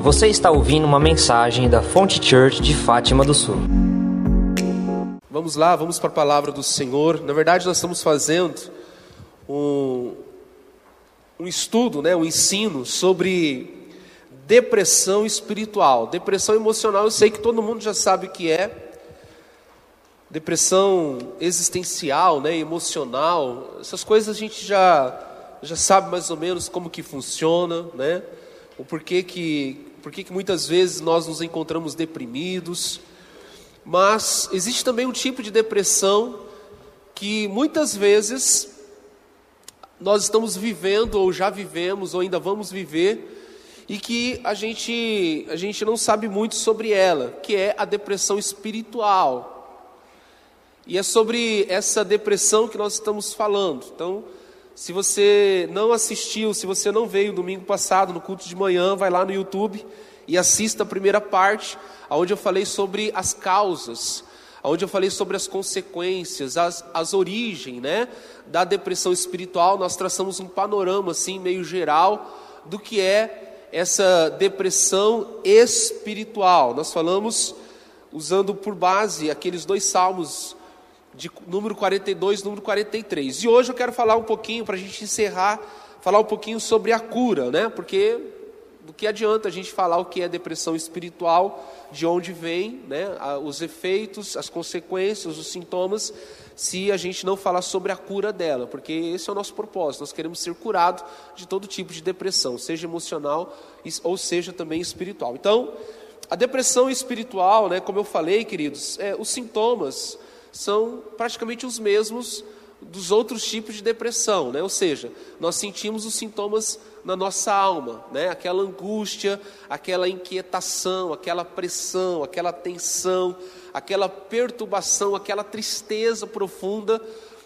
Você está ouvindo uma mensagem da Fonte Church de Fátima do Sul. Vamos lá, vamos para a palavra do Senhor. Na verdade, nós estamos fazendo um, um estudo, né, um ensino sobre depressão espiritual. Depressão emocional, eu sei que todo mundo já sabe o que é. Depressão existencial, né, emocional, essas coisas a gente já já sabe mais ou menos como que funciona, né? O porquê que, porquê que muitas vezes nós nos encontramos deprimidos. Mas existe também um tipo de depressão que muitas vezes nós estamos vivendo ou já vivemos ou ainda vamos viver e que a gente a gente não sabe muito sobre ela, que é a depressão espiritual. E é sobre essa depressão que nós estamos falando. Então, se você não assistiu, se você não veio domingo passado no culto de manhã, vai lá no YouTube e assista a primeira parte, onde eu falei sobre as causas, onde eu falei sobre as consequências, as, as origens né, da depressão espiritual. Nós traçamos um panorama assim, meio geral do que é essa depressão espiritual. Nós falamos usando por base aqueles dois salmos de número 42 número 43. E hoje eu quero falar um pouquinho, para a gente encerrar, falar um pouquinho sobre a cura, né? Porque do que adianta a gente falar o que é depressão espiritual, de onde vem, né? Os efeitos, as consequências, os sintomas, se a gente não falar sobre a cura dela, porque esse é o nosso propósito. Nós queremos ser curados de todo tipo de depressão, seja emocional ou seja também espiritual. Então, a depressão espiritual, né? Como eu falei, queridos, é, os sintomas são praticamente os mesmos dos outros tipos de depressão, né? Ou seja, nós sentimos os sintomas na nossa alma, né? Aquela angústia, aquela inquietação, aquela pressão, aquela tensão, aquela perturbação, aquela tristeza profunda.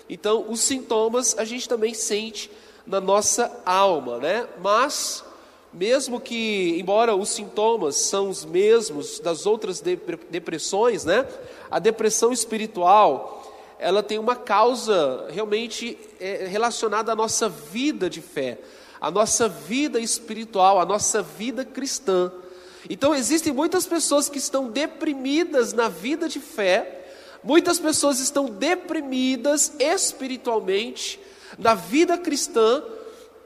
Então, os sintomas a gente também sente na nossa alma, né? Mas mesmo que, embora os sintomas são os mesmos das outras depressões, né? A depressão espiritual, ela tem uma causa realmente é, relacionada à nossa vida de fé, à nossa vida espiritual, à nossa vida cristã. Então existem muitas pessoas que estão deprimidas na vida de fé, muitas pessoas estão deprimidas espiritualmente na vida cristã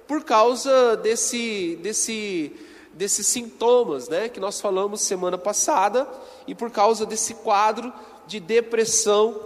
por causa desse, desse, desses sintomas né, que nós falamos semana passada e por causa desse quadro de depressão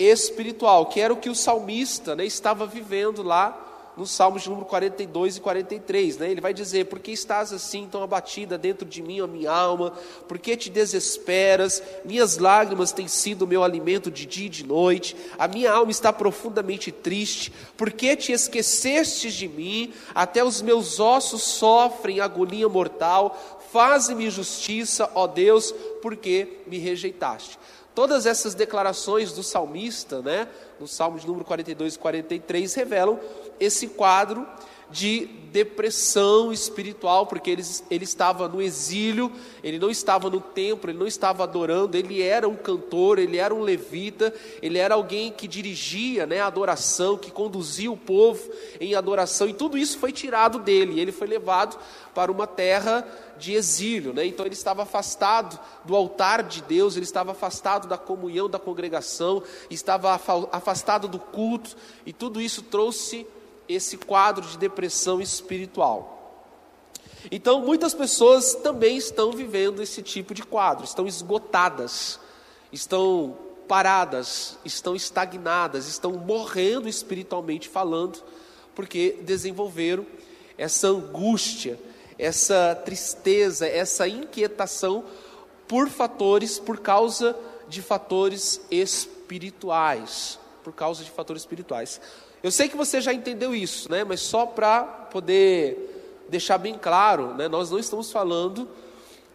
espiritual, que era o que o salmista né, estava vivendo lá nos Salmos de número 42 e 43, né? Ele vai dizer: Por que estás assim tão abatida dentro de mim, a minha alma? Por que te desesperas? Minhas lágrimas têm sido meu alimento de dia e de noite. A minha alma está profundamente triste. Por que te esquecestes de mim? Até os meus ossos sofrem agonia mortal. Faze-me justiça, ó Deus, porque me rejeitaste. Todas essas declarações do salmista, né, no Salmo de número 42 e 43, revelam esse quadro de depressão espiritual, porque ele, ele estava no exílio, ele não estava no templo, ele não estava adorando, ele era um cantor, ele era um levita, ele era alguém que dirigia né, a adoração, que conduzia o povo em adoração, e tudo isso foi tirado dele, ele foi levado para uma terra de exílio, né? então ele estava afastado do altar de Deus, ele estava afastado da comunhão da congregação, estava afastado do culto, e tudo isso trouxe esse quadro de depressão espiritual. Então, muitas pessoas também estão vivendo esse tipo de quadro, estão esgotadas, estão paradas, estão estagnadas, estão morrendo espiritualmente falando, porque desenvolveram essa angústia, essa tristeza, essa inquietação por fatores, por causa de fatores espirituais, por causa de fatores espirituais. Eu sei que você já entendeu isso, né? Mas só para poder deixar bem claro, né? Nós não estamos falando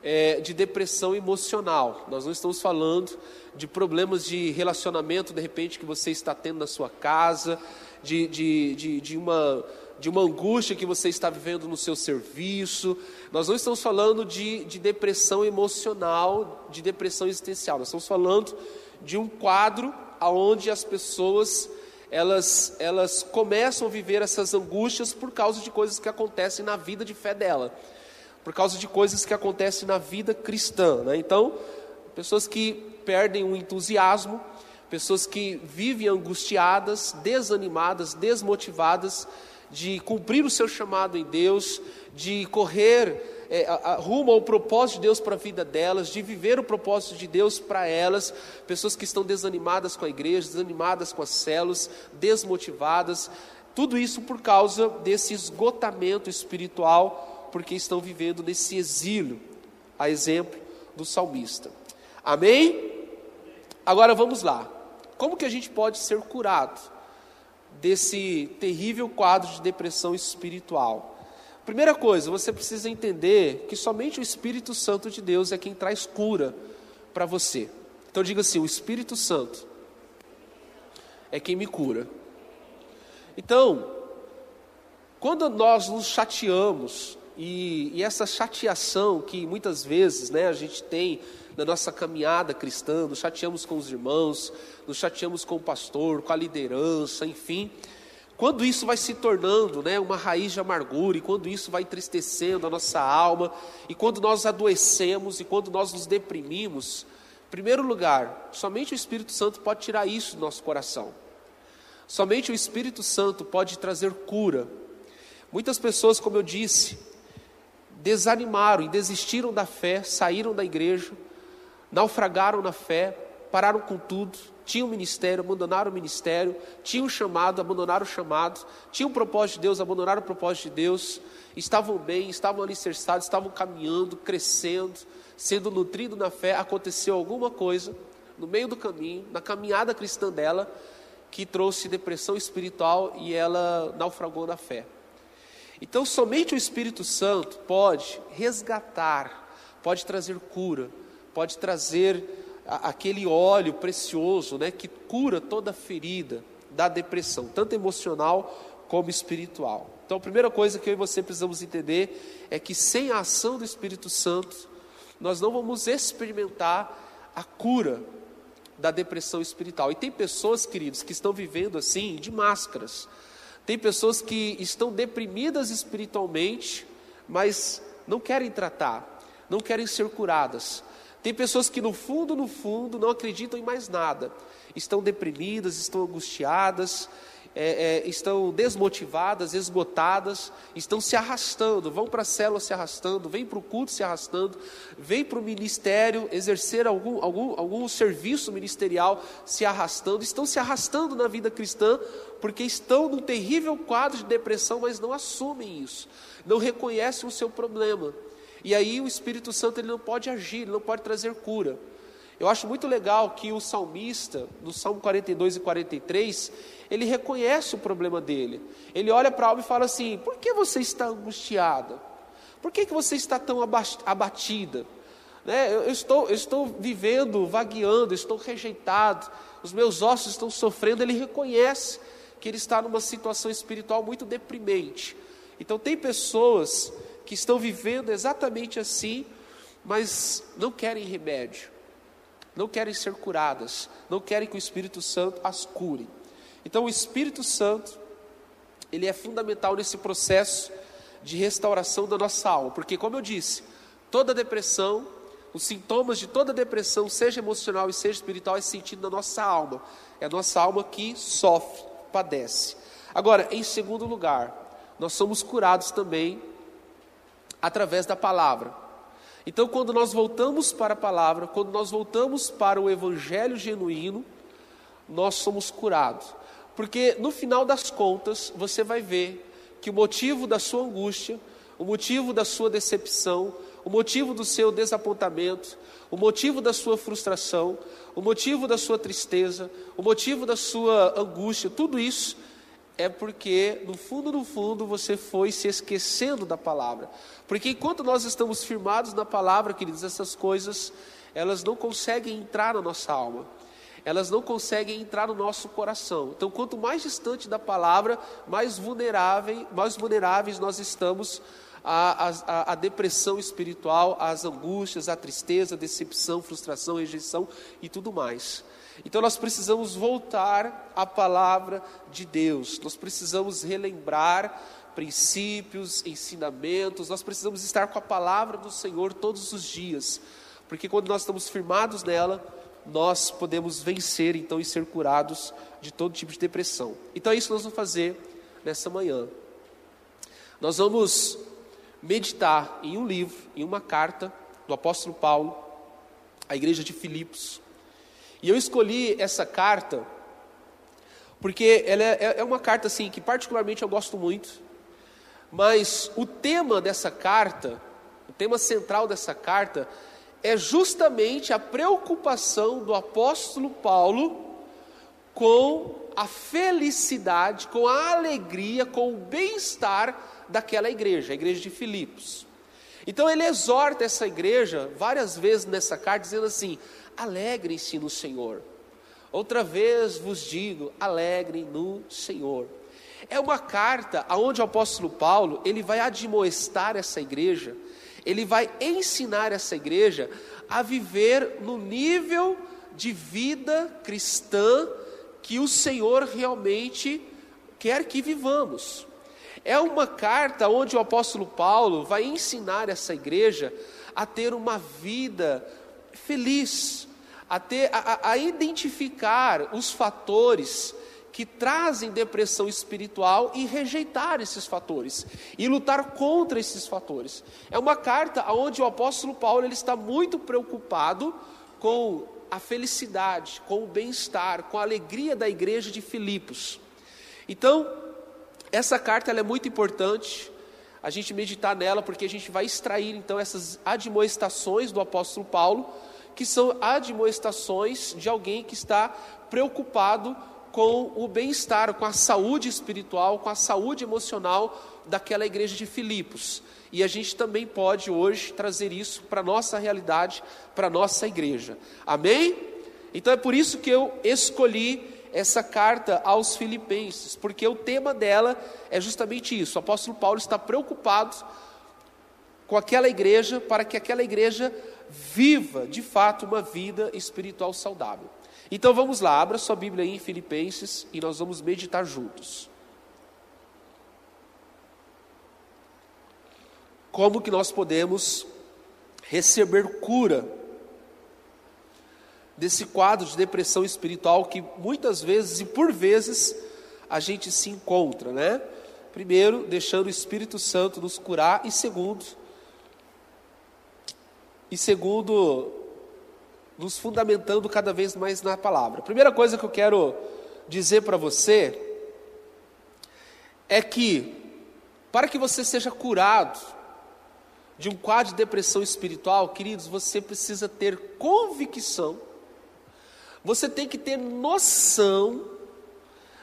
é, de depressão emocional. Nós não estamos falando de problemas de relacionamento, de repente, que você está tendo na sua casa, de, de, de, de uma de uma angústia que você está vivendo no seu serviço. Nós não estamos falando de, de depressão emocional, de depressão existencial. Nós estamos falando de um quadro onde as pessoas elas, elas começam a viver essas angústias por causa de coisas que acontecem na vida de fé dela. por causa de coisas que acontecem na vida cristã. Né? Então, pessoas que perdem o entusiasmo, pessoas que vivem angustiadas, desanimadas, desmotivadas de cumprir o seu chamado em Deus, de correr é, rumo ao propósito de Deus para a vida delas, de viver o propósito de Deus para elas, pessoas que estão desanimadas com a igreja, desanimadas com as células, desmotivadas, tudo isso por causa desse esgotamento espiritual porque estão vivendo nesse exílio, a exemplo do salmista. Amém? Agora vamos lá. Como que a gente pode ser curado desse terrível quadro de depressão espiritual? Primeira coisa, você precisa entender que somente o Espírito Santo de Deus é quem traz cura para você. Então diga assim: o Espírito Santo é quem me cura. Então, quando nós nos chateamos, e, e, essa chateação que muitas vezes né, a gente tem na nossa caminhada cristã, nos chateamos com os irmãos, nos chateamos com o pastor, com a liderança, enfim. Quando isso vai se tornando né, uma raiz de amargura, e quando isso vai entristecendo a nossa alma, e quando nós adoecemos, e quando nós nos deprimimos, em primeiro lugar, somente o Espírito Santo pode tirar isso do nosso coração. Somente o Espírito Santo pode trazer cura. Muitas pessoas, como eu disse, desanimaram e desistiram da fé, saíram da igreja, naufragaram na fé, pararam com tudo, tinham ministério, abandonaram o ministério, tinham chamado, abandonaram o chamado, tinham o propósito de Deus, abandonaram o propósito de Deus, estavam bem, estavam alicerçados, estavam caminhando, crescendo, sendo nutridos na fé, aconteceu alguma coisa no meio do caminho, na caminhada cristã dela, que trouxe depressão espiritual e ela naufragou na fé. Então, somente o Espírito Santo pode resgatar, pode trazer cura, pode trazer aquele óleo precioso, né, que cura toda ferida da depressão, tanto emocional como espiritual. Então, a primeira coisa que eu e você precisamos entender é que sem a ação do Espírito Santo, nós não vamos experimentar a cura da depressão espiritual. E tem pessoas, queridos, que estão vivendo assim, de máscaras. Tem pessoas que estão deprimidas espiritualmente, mas não querem tratar, não querem ser curadas. Tem pessoas que no fundo, no fundo, não acreditam em mais nada. Estão deprimidas, estão angustiadas, é, é, estão desmotivadas, esgotadas, estão se arrastando, vão para a célula se arrastando, vêm para o culto se arrastando, vêm para o ministério exercer algum, algum, algum serviço ministerial se arrastando, estão se arrastando na vida cristã porque estão num terrível quadro de depressão, mas não assumem isso, não reconhecem o seu problema. E aí o Espírito Santo ele não pode agir, ele não pode trazer cura. Eu acho muito legal que o salmista, no Salmo 42 e 43, ele reconhece o problema dele. Ele olha para a alma e fala assim: por que você está angustiada? Por que, que você está tão abatida? Né? Eu, estou, eu estou vivendo, vagueando, estou rejeitado, os meus ossos estão sofrendo. Ele reconhece que ele está numa situação espiritual muito deprimente. Então, tem pessoas que estão vivendo exatamente assim, mas não querem remédio, não querem ser curadas, não querem que o Espírito Santo as cure. Então, o Espírito Santo, ele é fundamental nesse processo de restauração da nossa alma, porque, como eu disse, toda depressão, os sintomas de toda depressão, seja emocional e seja espiritual, é sentido na nossa alma. É a nossa alma que sofre, padece. Agora, em segundo lugar, nós somos curados também através da palavra. Então, quando nós voltamos para a palavra, quando nós voltamos para o evangelho genuíno, nós somos curados. Porque no final das contas, você vai ver que o motivo da sua angústia, o motivo da sua decepção, o motivo do seu desapontamento, o motivo da sua frustração, o motivo da sua tristeza, o motivo da sua angústia, tudo isso é porque, no fundo, no fundo, você foi se esquecendo da palavra. Porque enquanto nós estamos firmados na palavra, queridos, essas coisas, elas não conseguem entrar na nossa alma elas não conseguem entrar no nosso coração. Então, quanto mais distante da palavra, mais vulneráveis, mais vulneráveis nós estamos à, à, à depressão espiritual, às angústias, à tristeza, decepção, frustração, rejeição e tudo mais. Então nós precisamos voltar à palavra de Deus, nós precisamos relembrar princípios, ensinamentos, nós precisamos estar com a palavra do Senhor todos os dias, porque quando nós estamos firmados nela, nós podemos vencer então e ser curados de todo tipo de depressão. Então é isso que nós vamos fazer nessa manhã. Nós vamos meditar em um livro, em uma carta do apóstolo Paulo à igreja de Filipos. E eu escolhi essa carta porque ela é, é uma carta assim que particularmente eu gosto muito, mas o tema dessa carta, o tema central dessa carta é justamente a preocupação do apóstolo Paulo com a felicidade, com a alegria, com o bem-estar daquela igreja, a igreja de Filipos. Então ele exorta essa igreja várias vezes nessa carta, dizendo assim: alegrem-se no Senhor. Outra vez vos digo, alegrem no Senhor. É uma carta aonde o apóstolo Paulo, ele vai admoestar essa igreja ele vai ensinar essa igreja a viver no nível de vida cristã que o Senhor realmente quer que vivamos. É uma carta onde o apóstolo Paulo vai ensinar essa igreja a ter uma vida feliz, a, ter, a, a identificar os fatores que trazem depressão espiritual e rejeitar esses fatores e lutar contra esses fatores. É uma carta onde o apóstolo Paulo ele está muito preocupado com a felicidade, com o bem-estar, com a alegria da igreja de Filipos. Então, essa carta é muito importante a gente meditar nela, porque a gente vai extrair então essas admoestações do apóstolo Paulo, que são admoestações de alguém que está preocupado com o bem-estar, com a saúde espiritual, com a saúde emocional daquela igreja de Filipos. E a gente também pode hoje trazer isso para a nossa realidade, para a nossa igreja. Amém? Então é por isso que eu escolhi essa carta aos Filipenses, porque o tema dela é justamente isso. O apóstolo Paulo está preocupado com aquela igreja para que aquela igreja viva de fato uma vida espiritual saudável. Então vamos lá, abra sua Bíblia aí em Filipenses e nós vamos meditar juntos. Como que nós podemos receber cura desse quadro de depressão espiritual que muitas vezes e por vezes a gente se encontra, né? Primeiro, deixando o Espírito Santo nos curar e segundo, e segundo, nos fundamentando cada vez mais na palavra. A primeira coisa que eu quero dizer para você é que, para que você seja curado de um quadro de depressão espiritual, queridos, você precisa ter convicção, você tem que ter noção,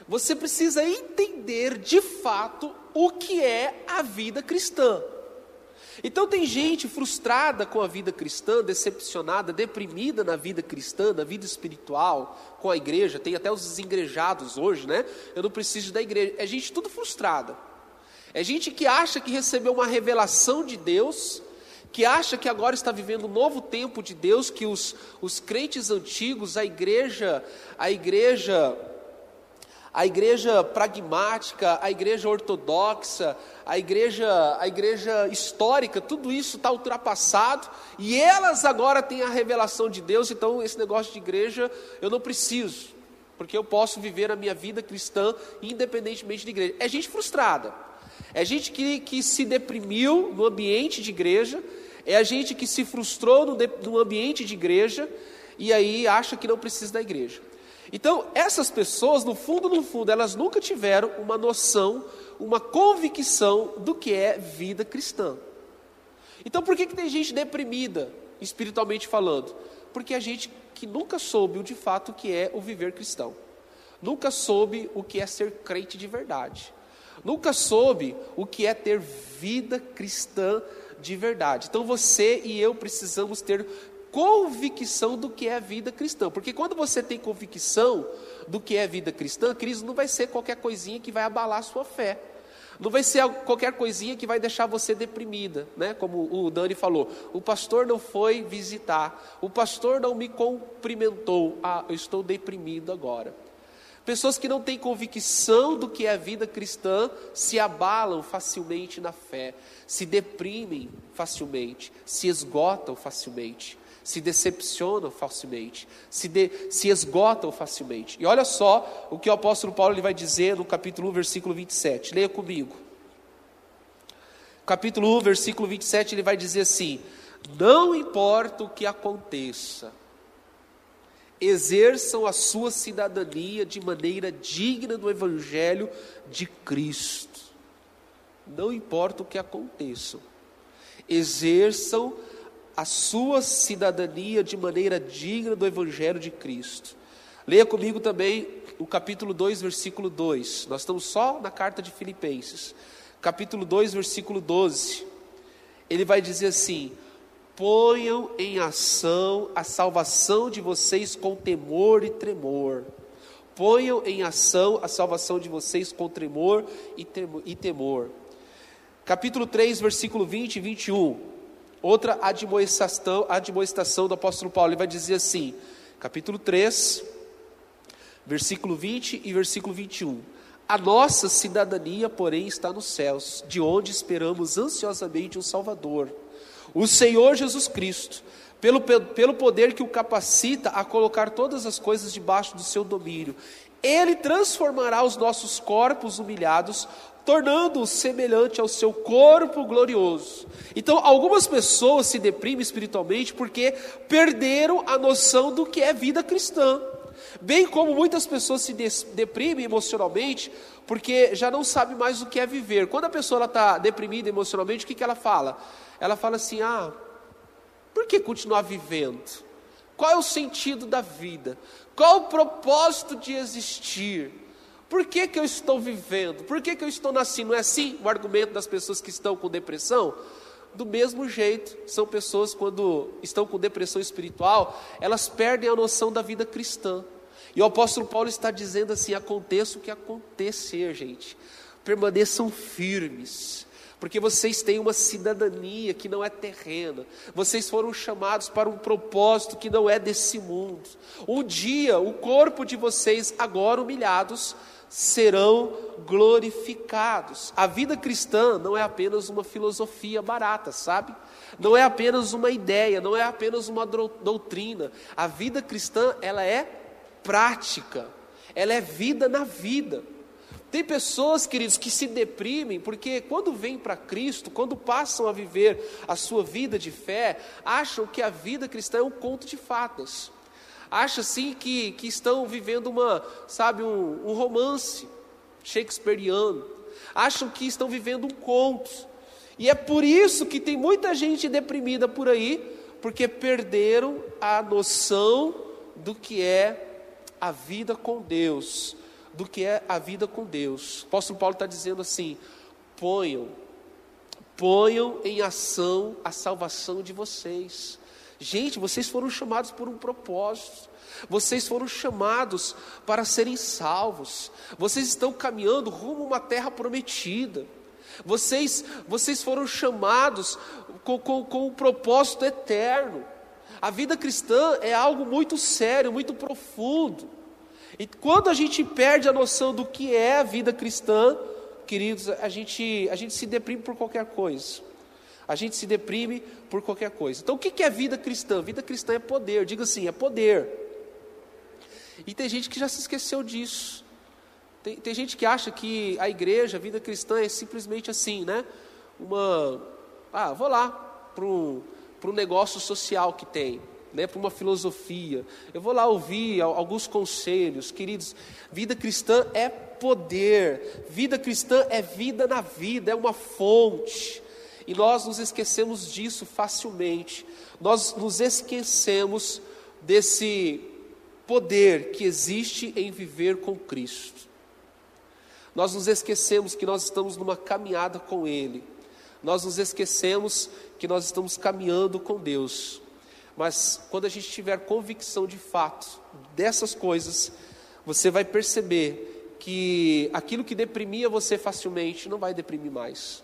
você precisa entender de fato o que é a vida cristã. Então tem gente frustrada com a vida cristã, decepcionada, deprimida na vida cristã, na vida espiritual, com a igreja, tem até os desengrejados hoje, né? Eu não preciso da igreja. É gente tudo frustrada. É gente que acha que recebeu uma revelação de Deus, que acha que agora está vivendo um novo tempo de Deus, que os, os crentes antigos, a igreja, a igreja a igreja pragmática, a igreja ortodoxa, a igreja, a igreja histórica, tudo isso está ultrapassado e elas agora têm a revelação de Deus, então esse negócio de igreja eu não preciso, porque eu posso viver a minha vida cristã independentemente de igreja. É gente frustrada, é gente que, que se deprimiu no ambiente de igreja, é a gente que se frustrou no, de, no ambiente de igreja e aí acha que não precisa da igreja. Então, essas pessoas, no fundo, no fundo, elas nunca tiveram uma noção, uma convicção do que é vida cristã. Então, por que, que tem gente deprimida, espiritualmente falando? Porque a gente que nunca soube de fato o que é o viver cristão, nunca soube o que é ser crente de verdade, nunca soube o que é ter vida cristã de verdade. Então, você e eu precisamos ter convicção do que é a vida cristã. Porque quando você tem convicção do que é a vida cristã, Cristo não vai ser qualquer coisinha que vai abalar a sua fé. Não vai ser qualquer coisinha que vai deixar você deprimida, né? Como o Dani falou, o pastor não foi visitar, o pastor não me cumprimentou. Ah, eu estou deprimido agora. Pessoas que não têm convicção do que é a vida cristã se abalam facilmente na fé, se deprimem facilmente, se esgotam facilmente, se decepcionam facilmente, se, de, se esgotam facilmente. E olha só o que o apóstolo Paulo ele vai dizer no capítulo 1, versículo 27. Leia comigo. Capítulo 1, versículo 27, ele vai dizer assim: Não importa o que aconteça, exerçam a sua cidadania de maneira digna do Evangelho de Cristo. Não importa o que aconteça, exerçam a sua cidadania de maneira digna do Evangelho de Cristo. Leia comigo também o capítulo 2, versículo 2. Nós estamos só na carta de Filipenses. Capítulo 2, versículo 12. Ele vai dizer assim: ponham em ação a salvação de vocês com temor e tremor. Ponham em ação a salvação de vocês com tremor e temor. Capítulo 3, versículo 20 e 21. Outra admoestação, admoestação do apóstolo Paulo. Ele vai dizer assim, capítulo 3, versículo 20 e versículo 21. A nossa cidadania, porém, está nos céus, de onde esperamos ansiosamente um Salvador o Senhor Jesus Cristo, pelo, pelo poder que o capacita a colocar todas as coisas debaixo do seu domínio, ele transformará os nossos corpos humilhados, tornando-os semelhante ao seu corpo glorioso. Então, algumas pessoas se deprimem espiritualmente porque perderam a noção do que é vida cristã. Bem como muitas pessoas se deprimem emocionalmente porque já não sabe mais o que é viver. Quando a pessoa está deprimida emocionalmente, o que, que ela fala? ela fala assim: ah, por que continuar vivendo? Qual é o sentido da vida? Qual o propósito de existir? Por que, que eu estou vivendo? Por que, que eu estou nascendo? Não é assim o argumento das pessoas que estão com depressão? Do mesmo jeito, são pessoas quando estão com depressão espiritual, elas perdem a noção da vida cristã. E o apóstolo Paulo está dizendo assim: aconteça o que acontecer, gente, permaneçam firmes, porque vocês têm uma cidadania que não é terrena, vocês foram chamados para um propósito que não é desse mundo. Um dia, o corpo de vocês, agora humilhados, serão glorificados. A vida cristã não é apenas uma filosofia barata, sabe? Não é apenas uma ideia, não é apenas uma doutrina. A vida cristã, ela é prática. Ela é vida na vida. Tem pessoas, queridos, que se deprimem porque quando vêm para Cristo, quando passam a viver a sua vida de fé, acham que a vida cristã é um conto de fadas. Acham assim que, que estão vivendo uma, sabe, um, um romance shakespeariano. Acham que estão vivendo um conto. E é por isso que tem muita gente deprimida por aí, porque perderam a noção do que é a vida com Deus do que é a vida com Deus. O apóstolo Paulo está dizendo assim: ponham, ponham em ação a salvação de vocês. Gente, vocês foram chamados por um propósito. Vocês foram chamados para serem salvos. Vocês estão caminhando rumo a uma terra prometida. Vocês, vocês foram chamados com, com, com um propósito eterno. A vida cristã é algo muito sério, muito profundo. E quando a gente perde a noção do que é a vida cristã, queridos, a gente, a gente se deprime por qualquer coisa. A gente se deprime por qualquer coisa. Então, o que é vida cristã? Vida cristã é poder. Diga assim: é poder. E tem gente que já se esqueceu disso. Tem, tem gente que acha que a igreja, a vida cristã é simplesmente assim, né? Uma. Ah, vou lá para um, negócio social que tem né, para uma filosofia. Eu vou lá ouvir alguns conselhos, queridos. Vida cristã é poder, vida cristã é vida na vida, é uma fonte. E nós nos esquecemos disso facilmente. Nós nos esquecemos desse poder que existe em viver com Cristo. Nós nos esquecemos que nós estamos numa caminhada com Ele. Nós nos esquecemos que nós estamos caminhando com Deus. Mas quando a gente tiver convicção de fato dessas coisas, você vai perceber que aquilo que deprimia você facilmente não vai deprimir mais.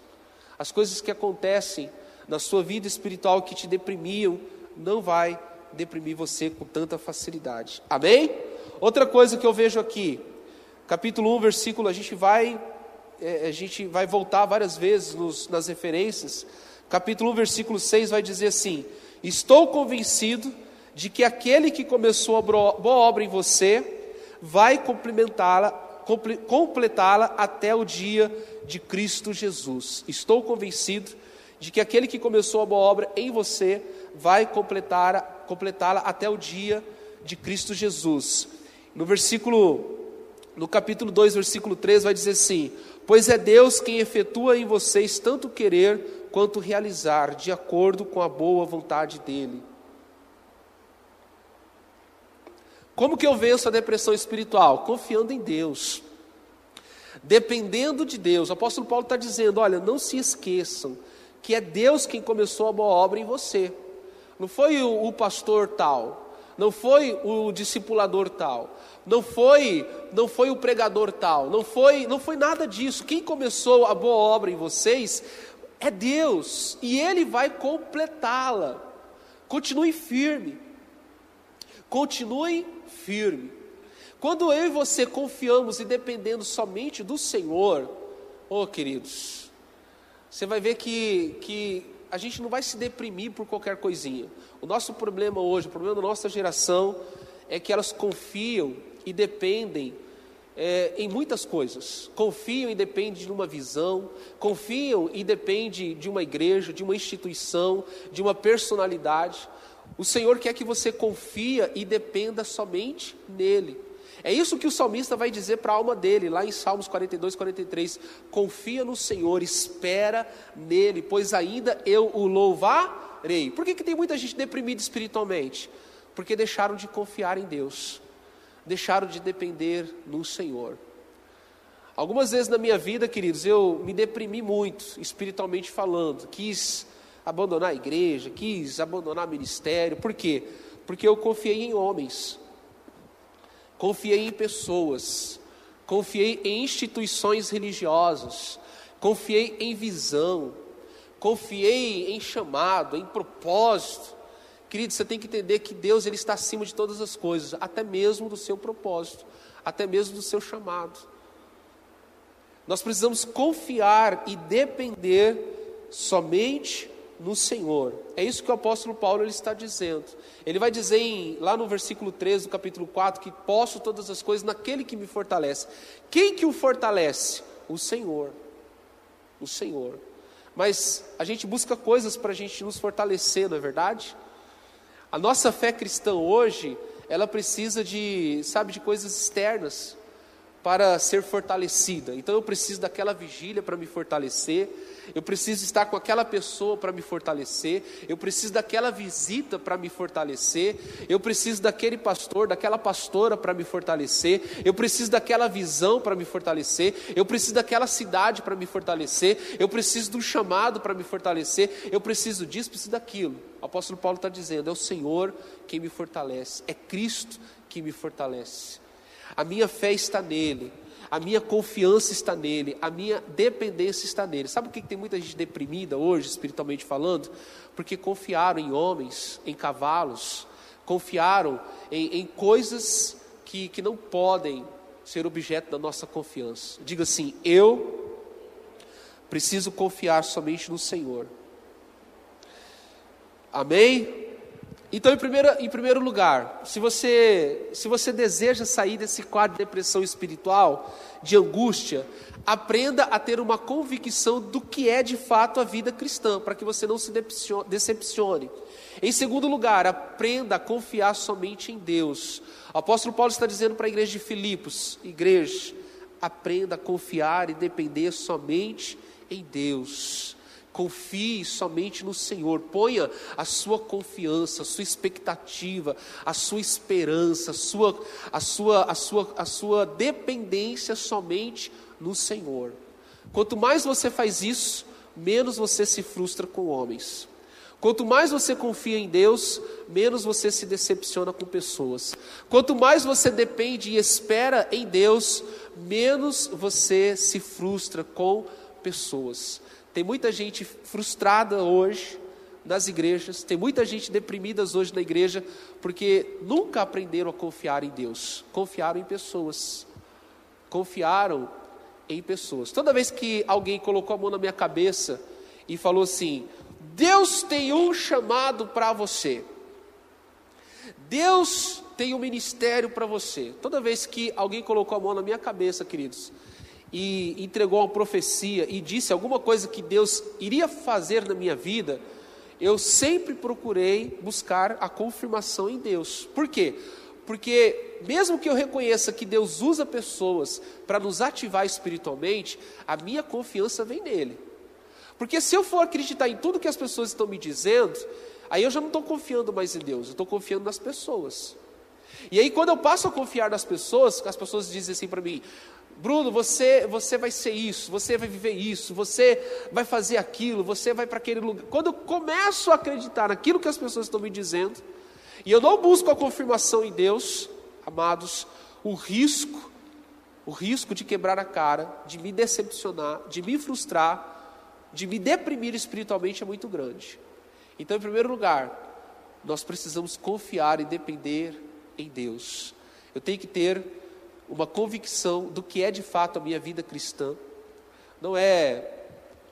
As coisas que acontecem na sua vida espiritual que te deprimiam não vai deprimir você com tanta facilidade. Amém? Outra coisa que eu vejo aqui, capítulo 1, versículo, a gente vai é, a gente vai voltar várias vezes nos, nas referências. Capítulo 1, versículo 6 vai dizer assim: Estou convencido de que aquele que começou a boa obra em você vai complementá-la, completá-la até o dia de Cristo Jesus. Estou convencido de que aquele que começou a boa obra em você vai completá-la completá até o dia de Cristo Jesus. No versículo no capítulo 2, versículo 3 vai dizer assim: "Pois é Deus quem efetua em vocês tanto querer quanto realizar, de acordo com a boa vontade dele." Como que eu venço a depressão espiritual? Confiando em Deus. Dependendo de Deus. O apóstolo Paulo está dizendo: olha, não se esqueçam que é Deus quem começou a boa obra em você. Não foi o, o pastor tal, não foi o discipulador tal, não foi, não foi o pregador tal, não foi, não foi nada disso. Quem começou a boa obra em vocês é Deus, e ele vai completá-la. Continue firme. Continue firme. Quando eu e você confiamos e dependendo somente do Senhor, oh queridos, você vai ver que, que a gente não vai se deprimir por qualquer coisinha. O nosso problema hoje, o problema da nossa geração, é que elas confiam e dependem é, em muitas coisas. Confiam e dependem de uma visão, confiam e dependem de uma igreja, de uma instituição, de uma personalidade. O Senhor quer que você confia e dependa somente nele. É isso que o salmista vai dizer para a alma dele, lá em Salmos 42, 43. Confia no Senhor, espera nele, pois ainda eu o louvarei. Por que, que tem muita gente deprimida espiritualmente? Porque deixaram de confiar em Deus, deixaram de depender no Senhor. Algumas vezes na minha vida, queridos, eu me deprimi muito, espiritualmente falando, quis abandonar a igreja, quis abandonar o ministério. Por quê? Porque eu confiei em homens, confiei em pessoas, confiei em instituições religiosas, confiei em visão, confiei em chamado, em propósito. Querido, você tem que entender que Deus ele está acima de todas as coisas, até mesmo do seu propósito, até mesmo do seu chamado. Nós precisamos confiar e depender somente no Senhor. É isso que o apóstolo Paulo ele está dizendo. Ele vai dizer em, lá no versículo 13 do capítulo 4 que posso todas as coisas naquele que me fortalece. Quem que o fortalece? O Senhor. O Senhor. Mas a gente busca coisas para a gente nos fortalecer, não é verdade? A nossa fé cristã hoje, ela precisa de, sabe, de coisas externas para ser fortalecida. Então eu preciso daquela vigília para me fortalecer. Eu preciso estar com aquela pessoa para me fortalecer, eu preciso daquela visita para me fortalecer, eu preciso daquele pastor, daquela pastora para me fortalecer, eu preciso daquela visão para me fortalecer, eu preciso daquela cidade para me fortalecer, eu preciso do chamado para me fortalecer, eu preciso disso, preciso daquilo. O apóstolo Paulo está dizendo: é o Senhor quem me fortalece, é Cristo que me fortalece. A minha fé está nele a minha confiança está nele, a minha dependência está nele. Sabe por que tem muita gente deprimida hoje, espiritualmente falando? Porque confiaram em homens, em cavalos, confiaram em, em coisas que, que não podem ser objeto da nossa confiança. Diga assim: eu preciso confiar somente no Senhor. Amém? Então, em primeiro, em primeiro lugar, se você, se você deseja sair desse quadro de depressão espiritual, de angústia, aprenda a ter uma convicção do que é de fato a vida cristã, para que você não se decepcione. Em segundo lugar, aprenda a confiar somente em Deus. O apóstolo Paulo está dizendo para a igreja de Filipos: igreja, aprenda a confiar e depender somente em Deus. Confie somente no Senhor, ponha a sua confiança, a sua expectativa, a sua esperança, a sua, a sua, a sua, a sua dependência somente no Senhor. Quanto mais você faz isso, menos você se frustra com homens. Quanto mais você confia em Deus, menos você se decepciona com pessoas. Quanto mais você depende e espera em Deus, menos você se frustra com pessoas. Tem muita gente frustrada hoje nas igrejas, tem muita gente deprimida hoje na igreja, porque nunca aprenderam a confiar em Deus, confiaram em pessoas. Confiaram em pessoas. Toda vez que alguém colocou a mão na minha cabeça e falou assim: Deus tem um chamado para você. Deus tem um ministério para você. Toda vez que alguém colocou a mão na minha cabeça, queridos, e entregou uma profecia e disse alguma coisa que Deus iria fazer na minha vida, eu sempre procurei buscar a confirmação em Deus. Por quê? Porque mesmo que eu reconheça que Deus usa pessoas para nos ativar espiritualmente, a minha confiança vem nele. Porque se eu for acreditar em tudo que as pessoas estão me dizendo, aí eu já não estou confiando mais em Deus, eu estou confiando nas pessoas. E aí quando eu passo a confiar nas pessoas, as pessoas dizem assim para mim, Bruno, você, você vai ser isso, você vai viver isso, você vai fazer aquilo, você vai para aquele lugar. Quando eu começo a acreditar naquilo que as pessoas estão me dizendo, e eu não busco a confirmação em Deus, amados, o risco, o risco de quebrar a cara, de me decepcionar, de me frustrar, de me deprimir espiritualmente é muito grande. Então, em primeiro lugar, nós precisamos confiar e depender em Deus. Eu tenho que ter uma convicção do que é de fato a minha vida cristã. Não é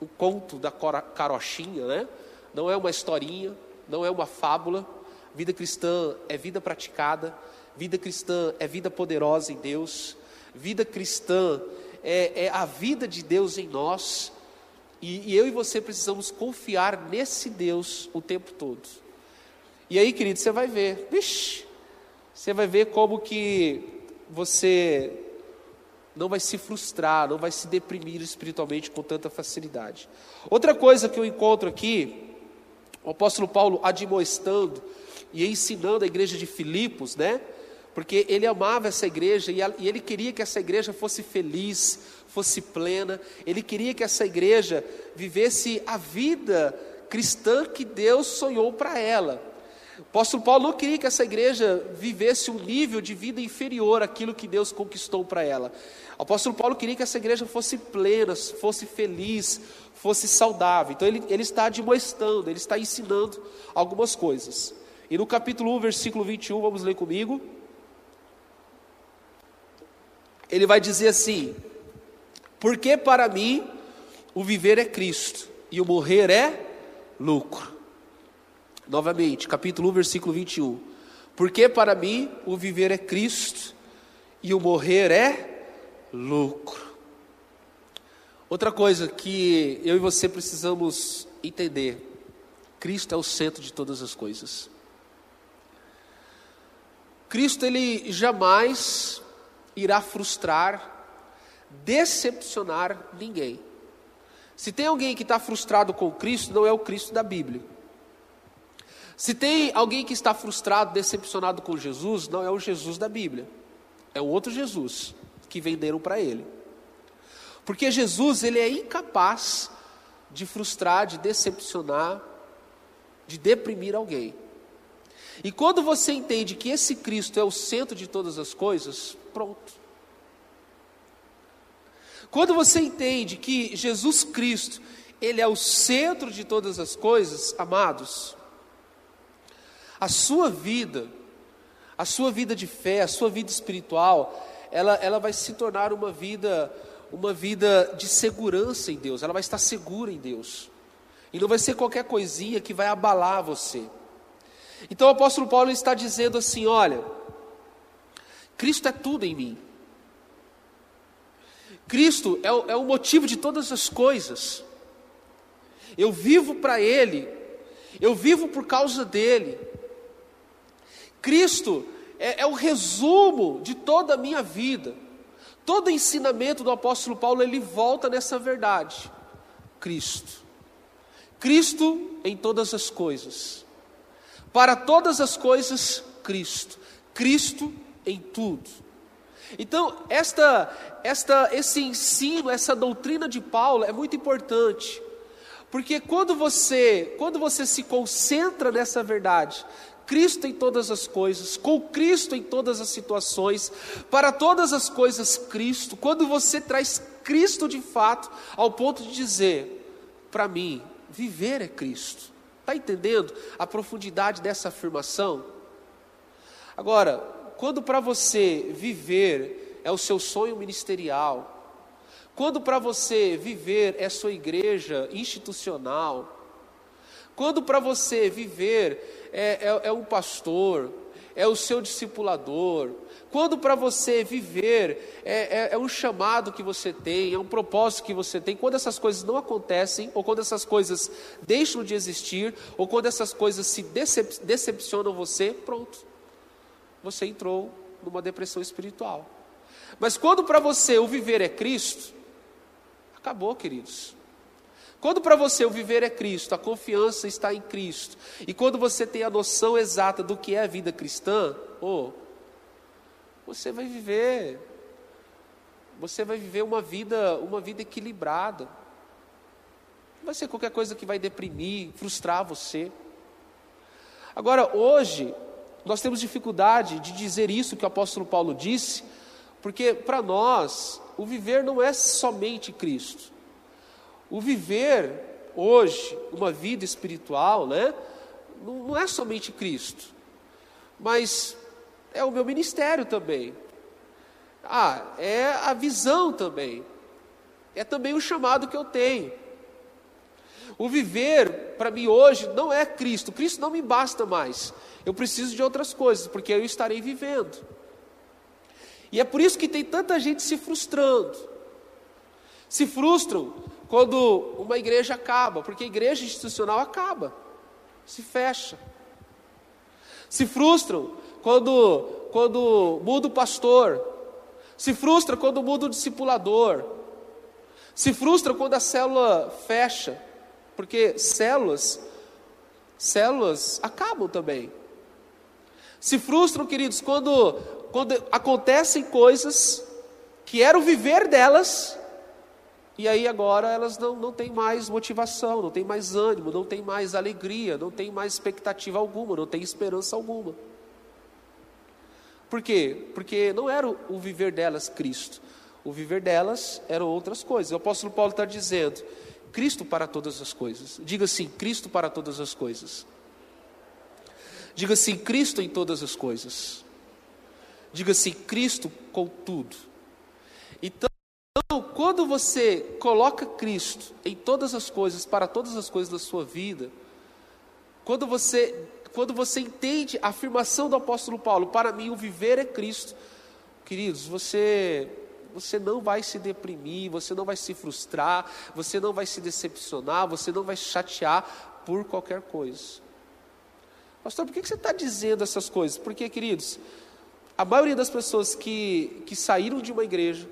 um conto da carochinha, né? Não é uma historinha, não é uma fábula. Vida cristã é vida praticada, vida cristã é vida poderosa em Deus, vida cristã é, é a vida de Deus em nós. E, e eu e você precisamos confiar nesse Deus o tempo todo. E aí, querido, você vai ver, vixe, você vai ver como que você não vai se frustrar, não vai se deprimir espiritualmente com tanta facilidade. Outra coisa que eu encontro aqui, o apóstolo Paulo admoestando e ensinando a igreja de Filipos, né? Porque ele amava essa igreja e ele queria que essa igreja fosse feliz, fosse plena, ele queria que essa igreja vivesse a vida cristã que Deus sonhou para ela. O apóstolo Paulo não queria que essa igreja vivesse um nível de vida inferior àquilo que Deus conquistou para ela. O apóstolo Paulo queria que essa igreja fosse plena, fosse feliz, fosse saudável. Então ele, ele está admoestando, ele está ensinando algumas coisas. E no capítulo 1, versículo 21, vamos ler comigo. Ele vai dizer assim: porque para mim o viver é Cristo e o morrer é lucro. Novamente, capítulo 1, versículo 21. Porque para mim o viver é Cristo e o morrer é lucro. Outra coisa que eu e você precisamos entender: Cristo é o centro de todas as coisas. Cristo ele jamais irá frustrar decepcionar ninguém. Se tem alguém que está frustrado com Cristo, não é o Cristo da Bíblia. Se tem alguém que está frustrado, decepcionado com Jesus, não é o Jesus da Bíblia. É o outro Jesus que venderam para ele. Porque Jesus, ele é incapaz de frustrar, de decepcionar, de deprimir alguém. E quando você entende que esse Cristo é o centro de todas as coisas, pronto. Quando você entende que Jesus Cristo, Ele é o centro de todas as coisas, amados, a sua vida, a sua vida de fé, a sua vida espiritual, ela, ela vai se tornar uma vida, uma vida de segurança em Deus, ela vai estar segura em Deus, e não vai ser qualquer coisinha que vai abalar você. Então o apóstolo Paulo está dizendo assim: olha, Cristo é tudo em mim. Cristo é o, é o motivo de todas as coisas. Eu vivo para Ele, eu vivo por causa dEle. Cristo é, é o resumo de toda a minha vida. Todo ensinamento do apóstolo Paulo ele volta nessa verdade. Cristo. Cristo em todas as coisas. Para todas as coisas, Cristo. Cristo em tudo. Então, esta, esta, esse ensino, essa doutrina de Paulo é muito importante, Porque quando você, quando você se concentra nessa verdade, Cristo em todas as coisas, com Cristo em todas as situações, para todas as coisas Cristo, quando você traz Cristo de fato, ao ponto de dizer, para mim, viver é Cristo. Está entendendo a profundidade dessa afirmação? Agora, quando para você viver é o seu sonho ministerial, quando para você viver é sua igreja institucional, quando para você viver é, é, é um pastor, é o seu discipulador, quando para você viver é, é, é, um chamado que você tem, é um propósito que você tem, quando essas coisas não acontecem, ou quando essas coisas deixam de existir, ou quando essas coisas se decep decepcionam você, pronto, você entrou numa depressão espiritual. Mas quando para você o viver é Cristo, Acabou, queridos. Quando para você o viver é Cristo, a confiança está em Cristo, e quando você tem a noção exata do que é a vida cristã, oh, você vai viver, você vai viver uma vida, uma vida equilibrada. Não vai ser qualquer coisa que vai deprimir, frustrar você. Agora, hoje, nós temos dificuldade de dizer isso que o apóstolo Paulo disse, porque para nós o viver não é somente Cristo. O viver hoje, uma vida espiritual, né? Não, é somente Cristo, mas é o meu ministério também. Ah, é a visão também. É também o chamado que eu tenho. O viver, para mim hoje, não é Cristo. Cristo não me basta mais. Eu preciso de outras coisas, porque eu estarei vivendo. E é por isso que tem tanta gente se frustrando. Se frustram quando uma igreja acaba, porque a igreja institucional acaba, se fecha. Se frustram quando, quando muda o pastor. Se frustra quando muda o discipulador. Se frustra quando a célula fecha, porque células, células acabam também. Se frustram, queridos, quando quando acontecem coisas que era o viver delas, e aí agora elas não, não têm mais motivação, não têm mais ânimo, não têm mais alegria, não têm mais expectativa alguma, não têm esperança alguma. Por quê? Porque não era o, viver delas Cristo. O viver delas eram outras coisas. O apóstolo Paulo está dizendo: Cristo para todas as coisas. Diga assim: Cristo para todas as coisas. Diga assim: Cristo em todas as coisas. Diga-se Cristo com tudo. Então, quando você coloca Cristo em todas as coisas, para todas as coisas da sua vida, quando você, quando você entende a afirmação do apóstolo Paulo, para mim o viver é Cristo, queridos, você você não vai se deprimir, você não vai se frustrar, você não vai se decepcionar, você não vai chatear por qualquer coisa. Pastor, por que você está dizendo essas coisas? Porque, queridos, a maioria das pessoas que, que saíram de uma igreja,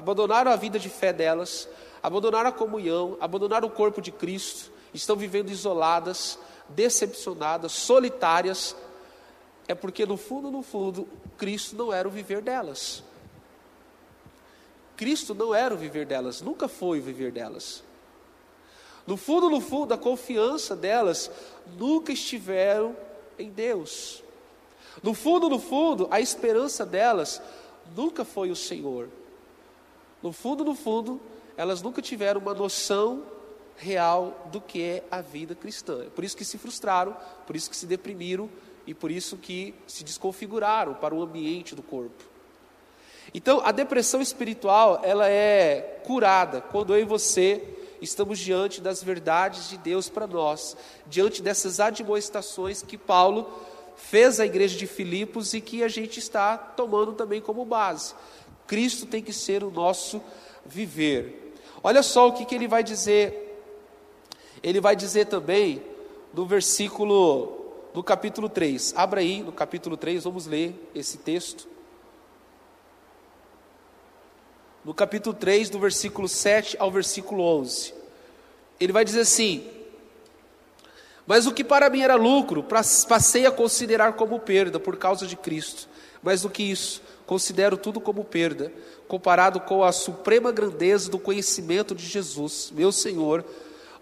abandonaram a vida de fé delas, abandonaram a comunhão, abandonaram o corpo de Cristo, estão vivendo isoladas, decepcionadas, solitárias, é porque no fundo, no fundo, Cristo não era o viver delas. Cristo não era o viver delas, nunca foi o viver delas. No fundo, no fundo, a confiança delas nunca estiveram em Deus. No fundo, no fundo, a esperança delas nunca foi o Senhor. No fundo, no fundo, elas nunca tiveram uma noção real do que é a vida cristã. É por isso que se frustraram, por isso que se deprimiram e por isso que se desconfiguraram para o ambiente do corpo. Então, a depressão espiritual, ela é curada quando eu e você estamos diante das verdades de Deus para nós, diante dessas admoestações que Paulo fez a igreja de Filipos e que a gente está tomando também como base. Cristo tem que ser o nosso viver. Olha só o que, que ele vai dizer. Ele vai dizer também no versículo, no capítulo 3. Abra aí no capítulo 3, vamos ler esse texto. No capítulo 3, do versículo 7 ao versículo 11. Ele vai dizer assim: mas o que para mim era lucro, passei a considerar como perda por causa de Cristo. Mais do que isso, considero tudo como perda, comparado com a suprema grandeza do conhecimento de Jesus, meu Senhor,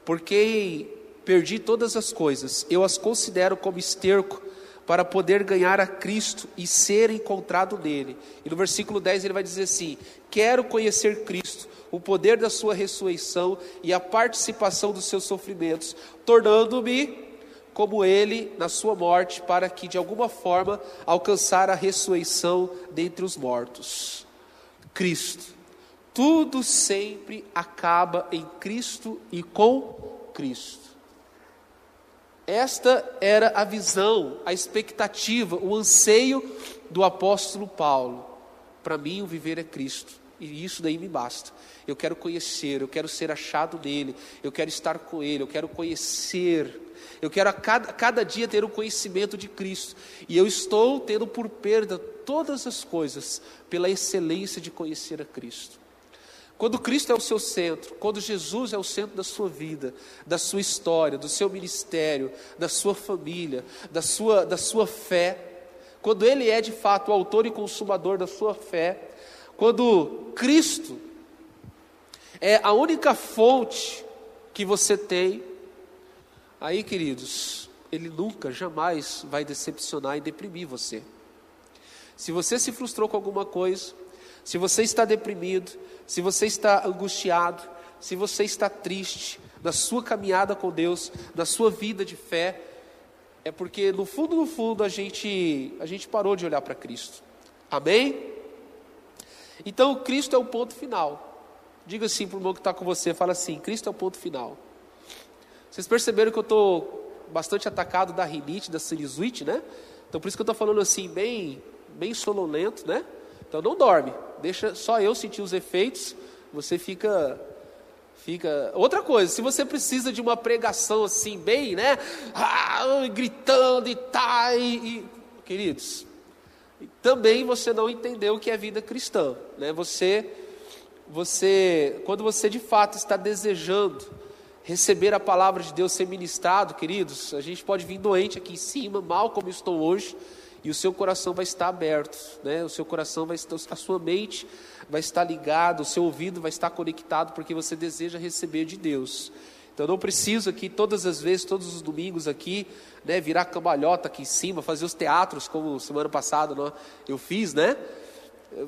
porque perdi todas as coisas, eu as considero como esterco para poder ganhar a Cristo e ser encontrado nele. E no versículo 10 ele vai dizer assim: Quero conhecer Cristo, o poder da sua ressurreição e a participação dos seus sofrimentos, tornando-me como ele na sua morte, para que de alguma forma alcançar a ressurreição dentre os mortos. Cristo. Tudo sempre acaba em Cristo e com Cristo. Esta era a visão, a expectativa, o anseio do apóstolo Paulo. Para mim, o viver é Cristo, e isso daí me basta. Eu quero conhecer, eu quero ser achado nele, eu quero estar com ele, eu quero conhecer, eu quero a cada, cada dia ter o conhecimento de Cristo, e eu estou tendo por perda todas as coisas pela excelência de conhecer a Cristo. Quando Cristo é o seu centro, quando Jesus é o centro da sua vida, da sua história, do seu ministério, da sua família, da sua, da sua fé, quando Ele é de fato o autor e consumador da sua fé, quando Cristo é a única fonte que você tem, aí, queridos, Ele nunca, jamais vai decepcionar e deprimir você. Se você se frustrou com alguma coisa, se você está deprimido, se você está angustiado, se você está triste na sua caminhada com Deus, na sua vida de fé, é porque no fundo, no fundo, a gente, a gente parou de olhar para Cristo. Amém? Então, Cristo é o ponto final. Diga assim para o irmão que está com você, fala assim, Cristo é o ponto final. Vocês perceberam que eu estou bastante atacado da rinite, da sinusite, né? Então, por isso que eu estou falando assim, bem, bem sonolento, né? Então, não dorme. Deixa só eu sentir os efeitos, você fica fica. Outra coisa se você precisa de uma pregação assim bem né? Ah, gritando e tá e, e, queridos também você não entendeu o que é vida cristã né? Você você quando você de fato está desejando receber a palavra de Deus ser ministrado queridos a gente pode vir doente aqui em cima mal como estou hoje e o seu coração vai estar aberto, né? O seu coração vai estar, a sua mente vai estar ligada, o seu ouvido vai estar conectado porque você deseja receber de Deus. Então eu não preciso aqui todas as vezes, todos os domingos aqui, né, virar cambalhota aqui em cima, fazer os teatros como semana passada né, eu fiz, né?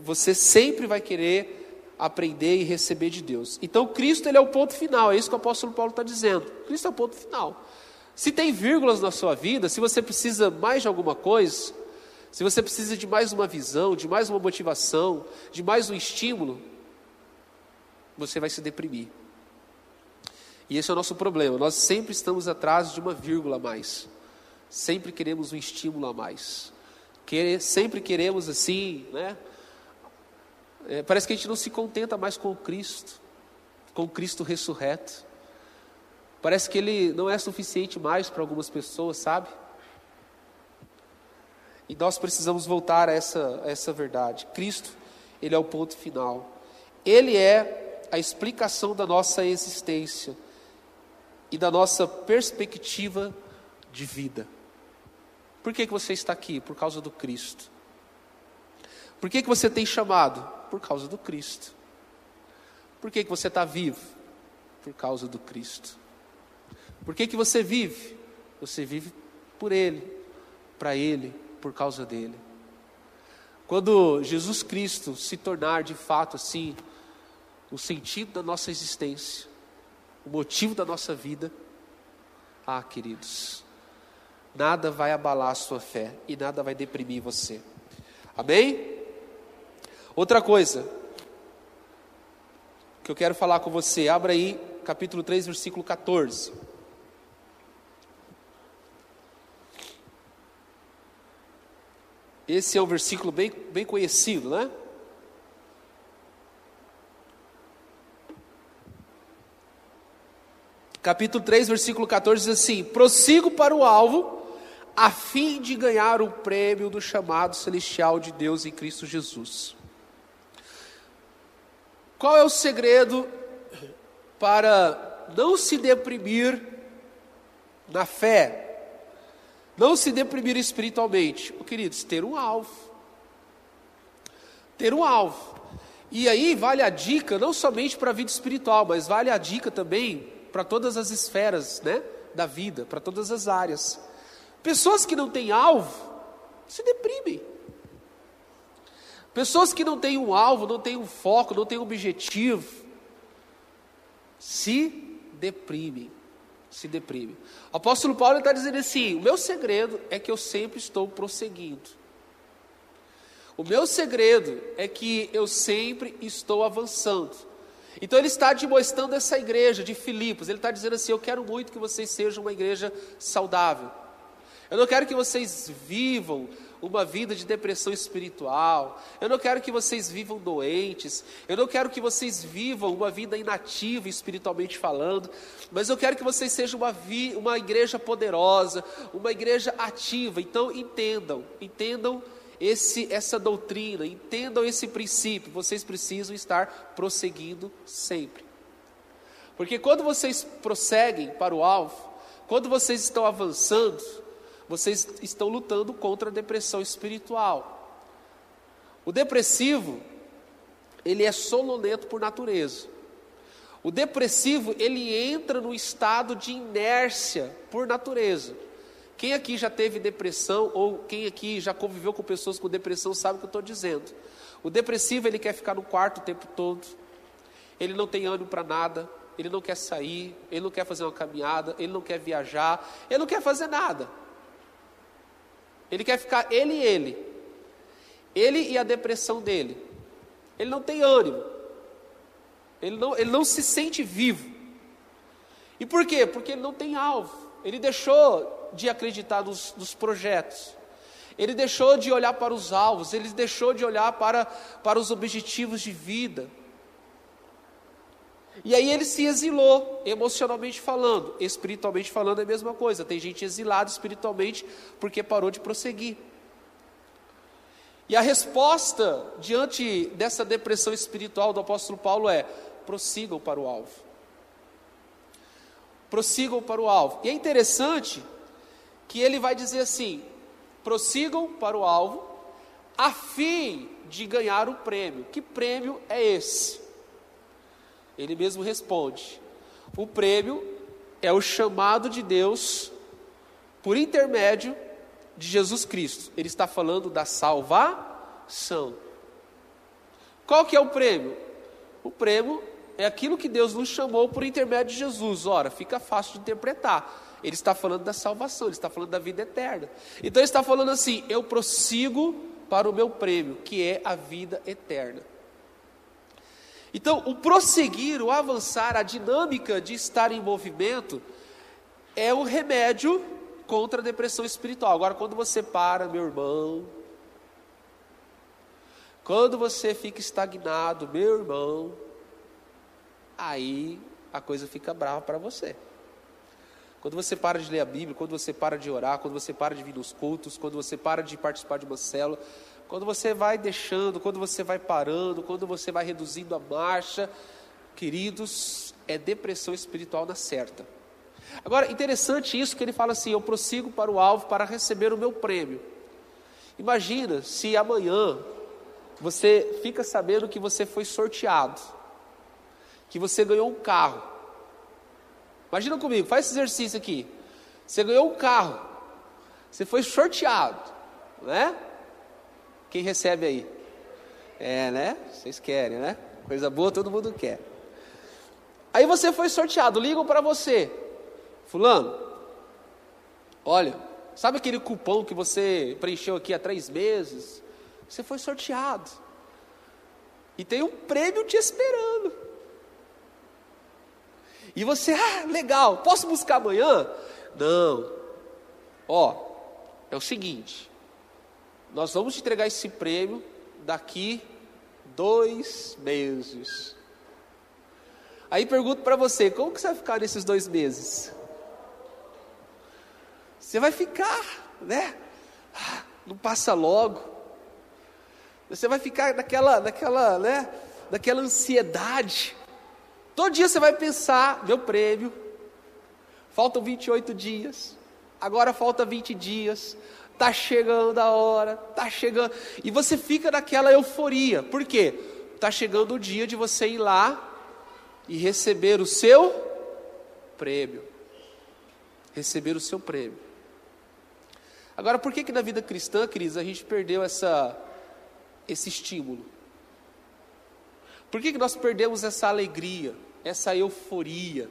Você sempre vai querer aprender e receber de Deus. Então Cristo ele é o ponto final, é isso que o apóstolo Paulo está dizendo. Cristo é o ponto final. Se tem vírgulas na sua vida, se você precisa mais de alguma coisa, se você precisa de mais uma visão, de mais uma motivação, de mais um estímulo, você vai se deprimir. E esse é o nosso problema. Nós sempre estamos atrás de uma vírgula a mais. Sempre queremos um estímulo a mais. Querer, sempre queremos assim, né? É, parece que a gente não se contenta mais com Cristo, com Cristo ressurreto. Parece que ele não é suficiente mais para algumas pessoas, sabe? E nós precisamos voltar a essa, a essa verdade. Cristo, Ele é o ponto final. Ele é a explicação da nossa existência e da nossa perspectiva de vida. Por que, que você está aqui? Por causa do Cristo. Por que, que você tem chamado? Por causa do Cristo. Por que, que você está vivo? Por causa do Cristo. Por que, que você vive? Você vive por Ele, para Ele, por causa dele. Quando Jesus Cristo se tornar de fato assim, o sentido da nossa existência, o motivo da nossa vida, ah, queridos, nada vai abalar a sua fé e nada vai deprimir você. Amém? Outra coisa que eu quero falar com você, abra aí capítulo 3, versículo 14. Esse é um versículo bem, bem conhecido, né? Capítulo 3, versículo 14 diz assim: Prossigo para o alvo, a fim de ganhar o prêmio do chamado celestial de Deus em Cristo Jesus. Qual é o segredo para não se deprimir na fé, não se deprimir espiritualmente. Queridos, ter um alvo. Ter um alvo. E aí vale a dica, não somente para a vida espiritual, mas vale a dica também para todas as esferas né, da vida, para todas as áreas. Pessoas que não têm alvo se deprimem. Pessoas que não têm um alvo, não têm um foco, não têm um objetivo, se deprimem. Se deprimem. O apóstolo Paulo está dizendo assim: o meu segredo é que eu sempre estou prosseguindo. O meu segredo é que eu sempre estou avançando. Então ele está demonstrando essa igreja de Filipos. Ele está dizendo assim: Eu quero muito que vocês sejam uma igreja saudável. Eu não quero que vocês vivam uma vida de depressão espiritual. Eu não quero que vocês vivam doentes. Eu não quero que vocês vivam uma vida inativa espiritualmente falando. Mas eu quero que vocês sejam uma, vi, uma igreja poderosa, uma igreja ativa. Então entendam, entendam esse, essa doutrina, entendam esse princípio. Vocês precisam estar prosseguindo sempre. Porque quando vocês prosseguem para o alvo, quando vocês estão avançando, vocês estão lutando contra a depressão espiritual. O depressivo, ele é sonolento por natureza. O depressivo, ele entra no estado de inércia por natureza. Quem aqui já teve depressão ou quem aqui já conviveu com pessoas com depressão sabe o que eu estou dizendo. O depressivo, ele quer ficar no quarto o tempo todo. Ele não tem ânimo para nada, ele não quer sair, ele não quer fazer uma caminhada, ele não quer viajar, ele não quer fazer nada. Ele quer ficar ele e ele. Ele e a depressão dele. Ele não tem ânimo. Ele não, ele não se sente vivo. E por quê? Porque ele não tem alvo. Ele deixou de acreditar nos, nos projetos. Ele deixou de olhar para os alvos. Ele deixou de olhar para, para os objetivos de vida. E aí ele se exilou, emocionalmente falando, espiritualmente falando é a mesma coisa. Tem gente exilada espiritualmente porque parou de prosseguir. E a resposta diante dessa depressão espiritual do apóstolo Paulo é: prossigam para o alvo. Prossigam para o alvo. E é interessante que ele vai dizer assim: prossigam para o alvo, a fim de ganhar o prêmio. Que prêmio é esse? Ele mesmo responde: o prêmio é o chamado de Deus por intermédio de Jesus Cristo. Ele está falando da salvação. Qual que é o prêmio? O prêmio é aquilo que Deus nos chamou por intermédio de Jesus. Ora, fica fácil de interpretar. Ele está falando da salvação, ele está falando da vida eterna. Então ele está falando assim: eu prossigo para o meu prêmio, que é a vida eterna. Então, o prosseguir, o avançar, a dinâmica de estar em movimento é o remédio contra a depressão espiritual. Agora, quando você para, meu irmão, quando você fica estagnado, meu irmão, aí a coisa fica brava para você. Quando você para de ler a Bíblia, quando você para de orar, quando você para de vir nos cultos, quando você para de participar de uma célula, quando você vai deixando, quando você vai parando, quando você vai reduzindo a marcha, queridos, é depressão espiritual na certa. Agora, interessante isso que ele fala assim: eu prossigo para o alvo para receber o meu prêmio. Imagina se amanhã você fica sabendo que você foi sorteado, que você ganhou um carro. Imagina comigo, faz esse exercício aqui. Você ganhou um carro, você foi sorteado, né? Quem recebe aí? É, né? Vocês querem, né? Coisa boa todo mundo quer. Aí você foi sorteado, ligam para você. Fulano, olha, sabe aquele cupom que você preencheu aqui há três meses? Você foi sorteado. E tem um prêmio te esperando. E você, ah, legal, posso buscar amanhã? Não. Ó, é o seguinte: nós vamos entregar esse prêmio daqui dois meses. Aí pergunto para você, como que você vai ficar nesses dois meses? Você vai ficar, né? Não passa logo. Você vai ficar naquela, naquela, né? Naquela ansiedade. Todo dia você vai pensar, meu prêmio. Faltam 28 dias. Agora falta 20 dias tá chegando a hora, tá chegando. E você fica naquela euforia. Por quê? Tá chegando o dia de você ir lá e receber o seu prêmio. Receber o seu prêmio. Agora, por que que na vida cristã, Cris, a gente perdeu essa, esse estímulo? Por que que nós perdemos essa alegria, essa euforia,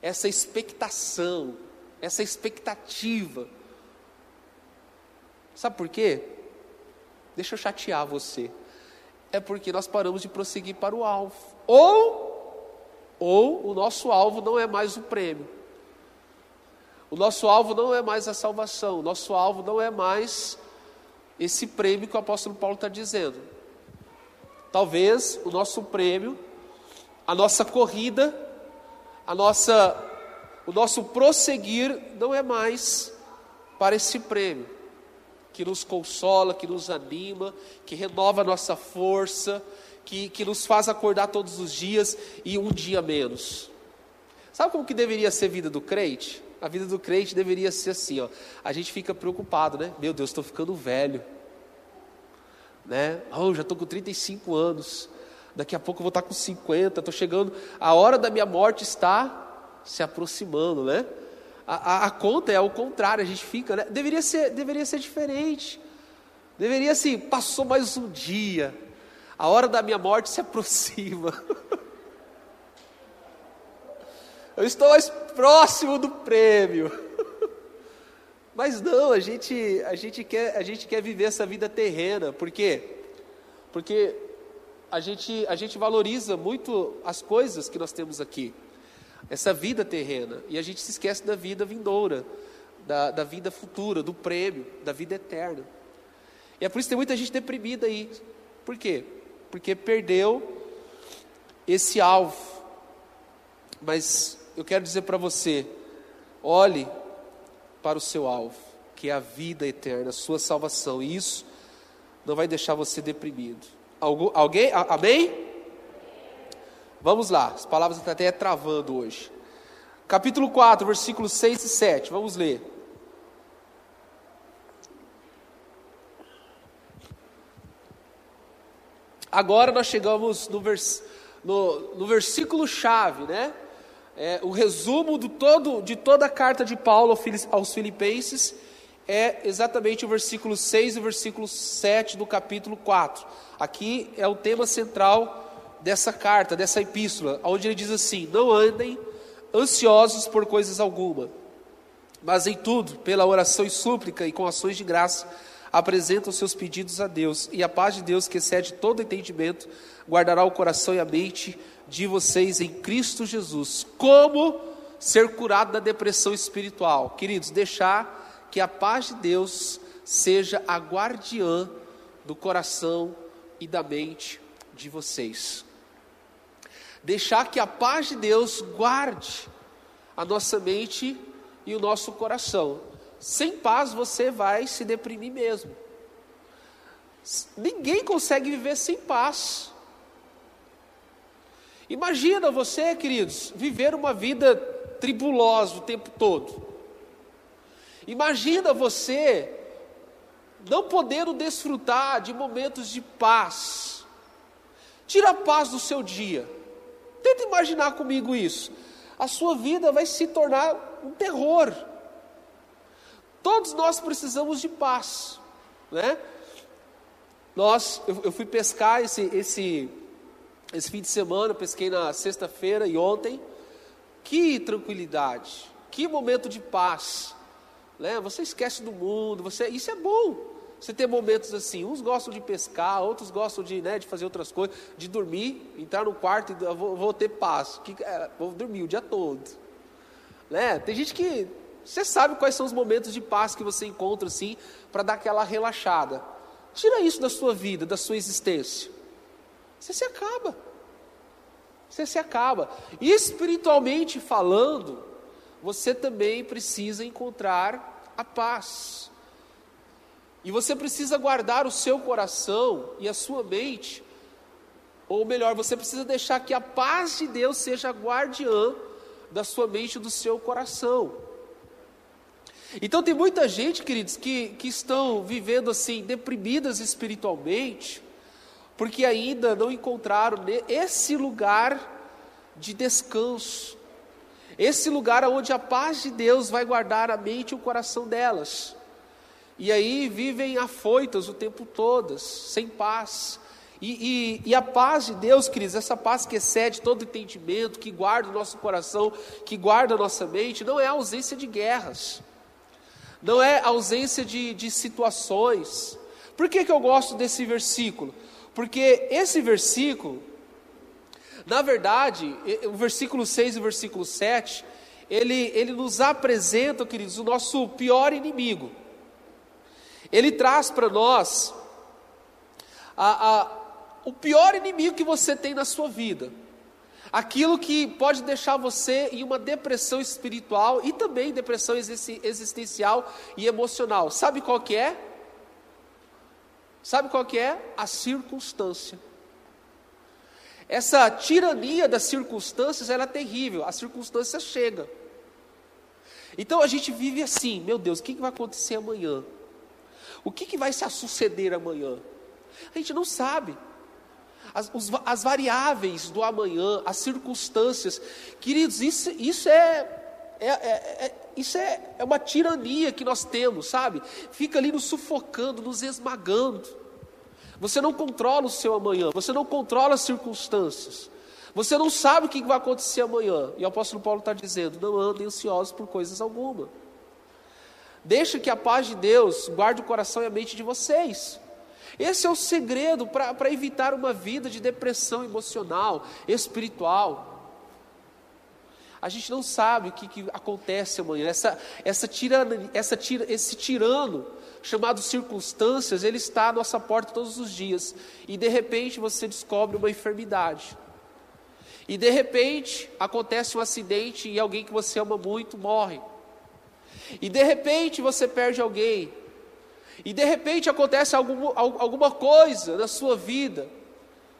essa expectação, essa expectativa? Sabe por quê? Deixa eu chatear você. É porque nós paramos de prosseguir para o alvo. Ou, ou o nosso alvo não é mais o prêmio. O nosso alvo não é mais a salvação. O nosso alvo não é mais esse prêmio que o apóstolo Paulo está dizendo. Talvez o nosso prêmio, a nossa corrida, a nossa, o nosso prosseguir não é mais para esse prêmio que nos consola, que nos anima, que renova a nossa força, que, que nos faz acordar todos os dias e um dia menos. Sabe como que deveria ser a vida do crente? A vida do crente deveria ser assim, ó. A gente fica preocupado, né? Meu Deus, estou ficando velho. Né? Oh, já estou com 35 anos. Daqui a pouco eu vou estar com 50, estou chegando. A hora da minha morte está se aproximando, né? A, a, a, conta é o contrário, a gente fica, né? Deveria ser, deveria ser diferente. Deveria assim, passou mais um dia. A hora da minha morte se aproxima. Eu estou mais próximo do prêmio. Mas não, a gente, a gente quer, a gente quer viver essa vida terrena. Por quê? Porque a gente, a gente valoriza muito as coisas que nós temos aqui essa vida terrena, e a gente se esquece da vida vindoura, da, da vida futura, do prêmio, da vida eterna. E é por isso que tem muita gente deprimida aí. Por quê? Porque perdeu esse alvo. Mas eu quero dizer para você: olhe para o seu alvo, que é a vida eterna, a sua salvação. E isso não vai deixar você deprimido. alguém? Amém? Vamos lá, as palavras estão até travando hoje. Capítulo 4, versículos 6 e 7, vamos ler. Agora nós chegamos no, vers, no, no versículo chave, né? É, o resumo do todo, de toda a carta de Paulo aos Filipenses é exatamente o versículo 6 e o versículo 7 do capítulo 4. Aqui é o tema central dessa carta, dessa epístola, onde ele diz assim: Não andem ansiosos por coisas alguma, mas em tudo, pela oração e súplica e com ações de graça, apresentam seus pedidos a Deus, e a paz de Deus, que excede todo entendimento, guardará o coração e a mente de vocês em Cristo Jesus. Como ser curado da depressão espiritual? Queridos, deixar que a paz de Deus seja a guardiã do coração e da mente de vocês deixar que a paz de Deus guarde a nossa mente e o nosso coração. Sem paz você vai se deprimir mesmo. Ninguém consegue viver sem paz. Imagina você, queridos, viver uma vida tribulosa o tempo todo. Imagina você não podendo desfrutar de momentos de paz. Tira a paz do seu dia. Tenta imaginar comigo isso. A sua vida vai se tornar um terror. Todos nós precisamos de paz, né? Nós, eu, eu fui pescar esse, esse, esse fim de semana, pesquei na sexta-feira e ontem. Que tranquilidade, que momento de paz, né? Você esquece do mundo, você, isso é bom. Você tem momentos assim, uns gostam de pescar, outros gostam de, né, de fazer outras coisas, de dormir, entrar no quarto e vou, vou ter paz. Que, é, vou dormir o dia todo. Né? Tem gente que. Você sabe quais são os momentos de paz que você encontra assim, para dar aquela relaxada. Tira isso da sua vida, da sua existência. Você se acaba. Você se acaba. E espiritualmente falando, você também precisa encontrar a paz. E você precisa guardar o seu coração e a sua mente, ou melhor, você precisa deixar que a paz de Deus seja guardiã da sua mente e do seu coração. Então tem muita gente, queridos, que, que estão vivendo assim, deprimidas espiritualmente, porque ainda não encontraram esse lugar de descanso, Esse lugar onde a paz de Deus vai guardar a mente e o coração delas. E aí vivem afoitas o tempo todo, sem paz. E, e, e, a paz de Deus, queridos, essa paz que excede todo entendimento, que guarda o nosso coração, que guarda a nossa mente, não é a ausência de guerras, não é a ausência de, de situações. Por que, que eu gosto desse versículo? Porque esse versículo, na verdade, o versículo 6 e o versículo 7, ele, ele nos apresenta, queridos, o nosso pior inimigo. Ele traz para nós a, a o pior inimigo que você tem na sua vida. Aquilo que pode deixar você em uma depressão espiritual e também depressão existencial e emocional. Sabe qual que é? Sabe qual que é? A circunstância. Essa tirania das circunstâncias, ela é terrível. A circunstância chega. Então a gente vive assim, meu Deus, o que vai acontecer amanhã? O que vai se suceder amanhã? A gente não sabe as, os, as variáveis do amanhã, as circunstâncias. Queridos, isso, isso é é, é, é, isso é, é uma tirania que nós temos, sabe? Fica ali nos sufocando, nos esmagando. Você não controla o seu amanhã, você não controla as circunstâncias. Você não sabe o que vai acontecer amanhã. E o apóstolo Paulo está dizendo: não andem ansiosos por coisas alguma. Deixa que a paz de Deus guarde o coração e a mente de vocês. Esse é o segredo para evitar uma vida de depressão emocional, espiritual. A gente não sabe o que, que acontece amanhã. Essa, essa tirana, essa tira, esse tirano chamado circunstâncias, ele está à nossa porta todos os dias. E de repente você descobre uma enfermidade. E de repente acontece um acidente e alguém que você ama muito morre. E de repente você perde alguém e de repente acontece algum, alguma coisa na sua vida.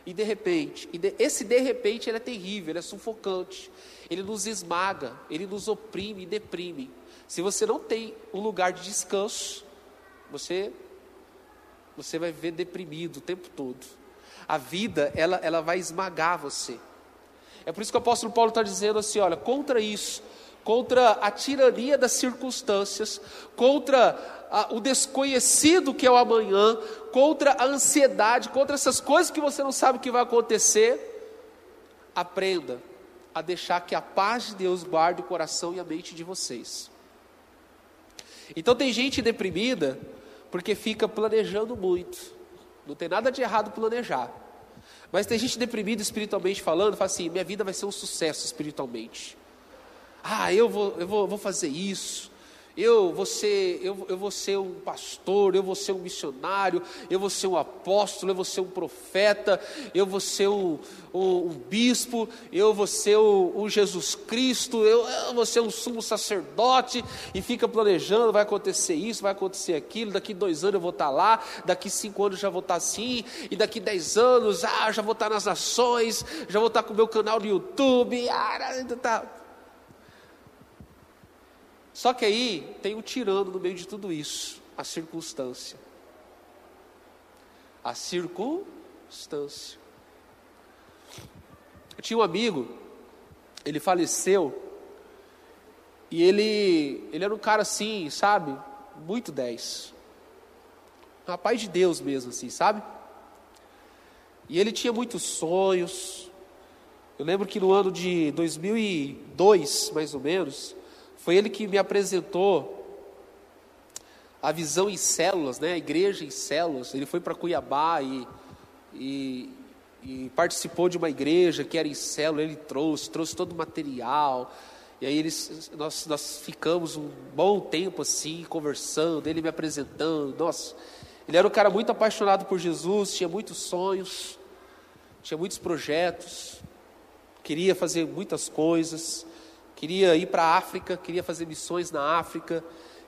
E de repente, e de, esse de repente ele é terrível, ele é sufocante. Ele nos esmaga, ele nos oprime e deprime. Se você não tem um lugar de descanso, você você vai viver deprimido o tempo todo. A vida, ela, ela vai esmagar você. É por isso que o apóstolo Paulo está dizendo assim: olha, contra isso, contra a tirania das circunstâncias, contra o desconhecido que é o amanhã, contra a ansiedade, contra essas coisas que você não sabe o que vai acontecer, aprenda a deixar que a paz de Deus guarde o coração e a mente de vocês. Então tem gente deprimida porque fica planejando muito. Não tem nada de errado planejar. Mas tem gente deprimida espiritualmente falando, fala assim: minha vida vai ser um sucesso espiritualmente. Ah, eu vou, eu vou, vou fazer isso. Eu vou, ser, eu, eu vou ser um pastor, eu vou ser um missionário, eu vou ser um apóstolo, eu vou ser um profeta, eu vou ser um, um, um bispo, eu vou ser um, um Jesus Cristo, eu, eu, vou ser um sumo sacerdote, e fica planejando, vai acontecer isso, vai acontecer aquilo, daqui dois anos eu vou estar lá, daqui cinco anos já vou estar assim, e daqui dez anos, ah, já vou estar nas nações, já vou estar com o meu canal no YouTube, ah, tá só que aí tem um tirano no meio de tudo isso, a circunstância. A circunstância. Eu tinha um amigo, ele faleceu, e ele, ele era um cara assim, sabe? Muito dez. Um rapaz de Deus mesmo, assim, sabe? E ele tinha muitos sonhos. Eu lembro que no ano de 2002, mais ou menos, foi ele que me apresentou a visão em células, né? a igreja em células. Ele foi para Cuiabá e, e, e, participou de uma igreja que era em célula. Ele trouxe, trouxe todo o material. E aí eles, nós, nós ficamos um bom tempo assim, conversando, ele me apresentando. Nossa, ele era um cara muito apaixonado por Jesus, tinha muitos sonhos, tinha muitos projetos, queria fazer muitas coisas queria ir para a África, queria fazer missões na África,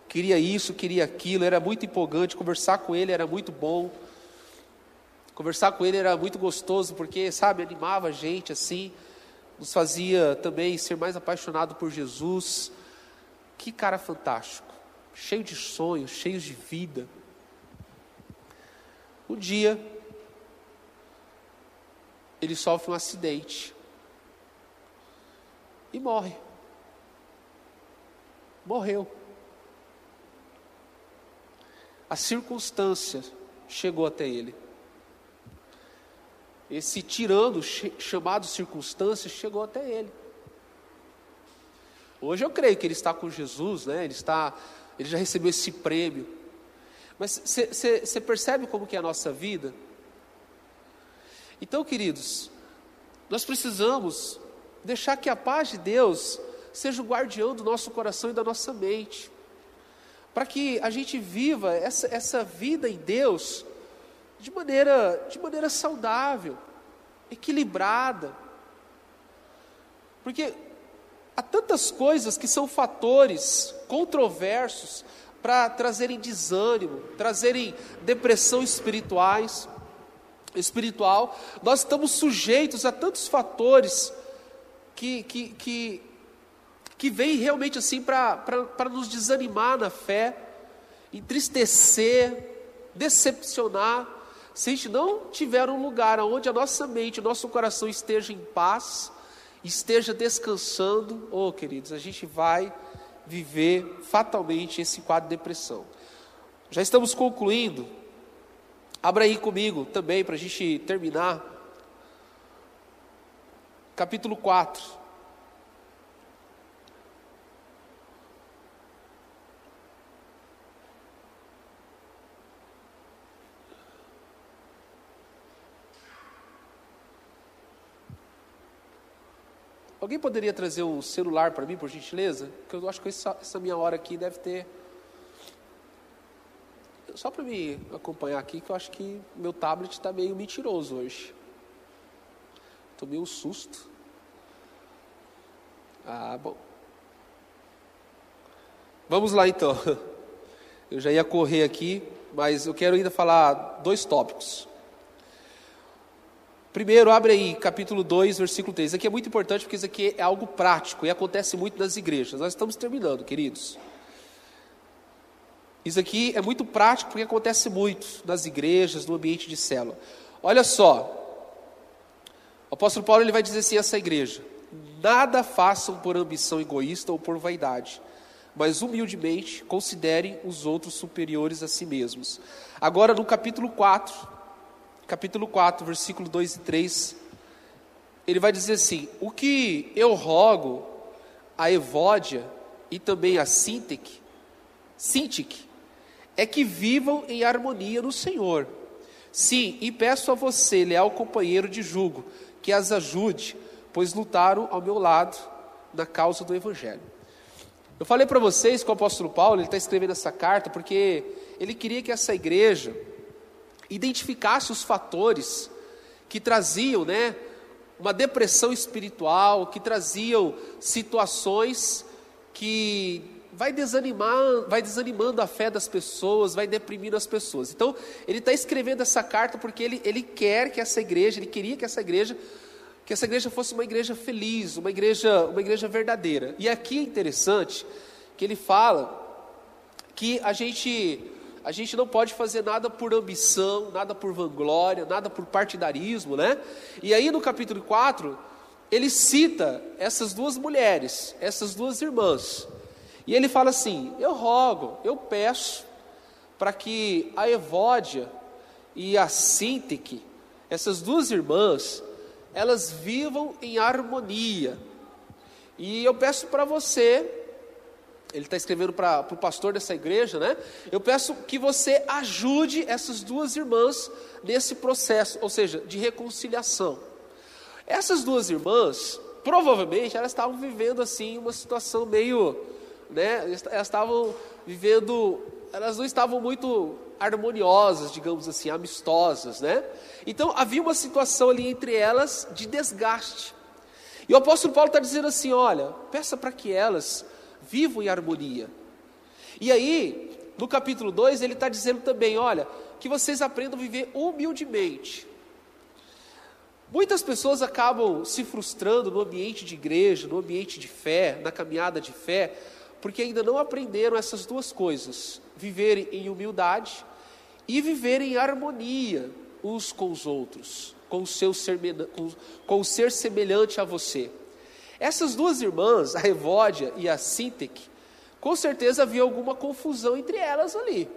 queria isso, queria aquilo, era muito empolgante, conversar com ele era muito bom. Conversar com ele era muito gostoso, porque, sabe, animava a gente assim, nos fazia também ser mais apaixonado por Jesus. Que cara fantástico, cheio de sonhos, cheio de vida. Um dia, ele sofre um acidente e morre. Morreu. A circunstância chegou até ele. Esse tirando chamado circunstância chegou até ele. Hoje eu creio que ele está com Jesus, né? Ele está, ele já recebeu esse prêmio. Mas você percebe como que é a nossa vida? Então, queridos, nós precisamos deixar que a paz de Deus seja o guardião do nosso coração e da nossa mente, para que a gente viva essa, essa vida em Deus de maneira, de maneira saudável, equilibrada. Porque há tantas coisas que são fatores controversos para trazerem desânimo, trazerem depressão espirituais, espiritual. Nós estamos sujeitos a tantos fatores que, que, que, que vêm realmente assim para nos desanimar na fé, entristecer, decepcionar. Se a gente não tiver um lugar onde a nossa mente, o nosso coração esteja em paz, esteja descansando, oh queridos, a gente vai viver fatalmente esse quadro de depressão. Já estamos concluindo. Abra aí comigo também para a gente terminar. Capítulo 4. Alguém poderia trazer o celular para mim, por gentileza? Porque eu acho que essa, essa minha hora aqui deve ter. Só para me acompanhar aqui, que eu acho que meu tablet está meio mentiroso hoje. Tomei um susto. Ah, bom. Vamos lá então. Eu já ia correr aqui, mas eu quero ainda falar dois tópicos. Primeiro, abre aí, capítulo 2, versículo 3. Isso aqui é muito importante porque isso aqui é algo prático e acontece muito nas igrejas. Nós estamos terminando, queridos. Isso aqui é muito prático porque acontece muito nas igrejas, no ambiente de célula. Olha só, o apóstolo Paulo ele vai dizer assim a essa igreja: Nada façam por ambição egoísta ou por vaidade, mas humildemente considerem os outros superiores a si mesmos. Agora, no capítulo 4, capítulo 4, versículo 2 e 3, ele vai dizer assim: O que eu rogo a Evódia e também a Sintic, Sintic é que vivam em harmonia no Senhor. Sim, e peço a você, leal companheiro de jugo, que as ajude, pois lutaram ao meu lado na causa do Evangelho. Eu falei para vocês que o apóstolo Paulo está escrevendo essa carta porque ele queria que essa igreja identificasse os fatores que traziam, né, uma depressão espiritual, que traziam situações que vai desanimar, vai desanimando a fé das pessoas, vai deprimindo as pessoas. Então, ele está escrevendo essa carta porque ele, ele quer que essa igreja, ele queria que essa igreja, que essa igreja fosse uma igreja feliz, uma igreja, uma igreja verdadeira. E aqui é interessante que ele fala que a gente a gente não pode fazer nada por ambição, nada por vanglória, nada por partidarismo, né? E aí no capítulo 4, ele cita essas duas mulheres, essas duas irmãs. E ele fala assim: Eu rogo, eu peço para que a Evódia e a Sintique, essas duas irmãs, elas vivam em harmonia. E eu peço para você ele está escrevendo para o pastor dessa igreja, né? Eu peço que você ajude essas duas irmãs nesse processo, ou seja, de reconciliação. Essas duas irmãs, provavelmente, elas estavam vivendo assim uma situação meio, né? Elas estavam vivendo, elas não estavam muito harmoniosas, digamos assim, amistosas, né? Então havia uma situação ali entre elas de desgaste. E o apóstolo Paulo está dizendo assim: olha, peça para que elas vivam em harmonia. E aí, no capítulo 2, ele está dizendo também: olha, que vocês aprendam a viver humildemente. Muitas pessoas acabam se frustrando no ambiente de igreja, no ambiente de fé, na caminhada de fé, porque ainda não aprenderam essas duas coisas: viverem em humildade e viverem em harmonia uns com os outros, com o, seu ser, com, com o ser semelhante a você. Essas duas irmãs, a Evódia e a Sintec, com certeza havia alguma confusão entre elas ali.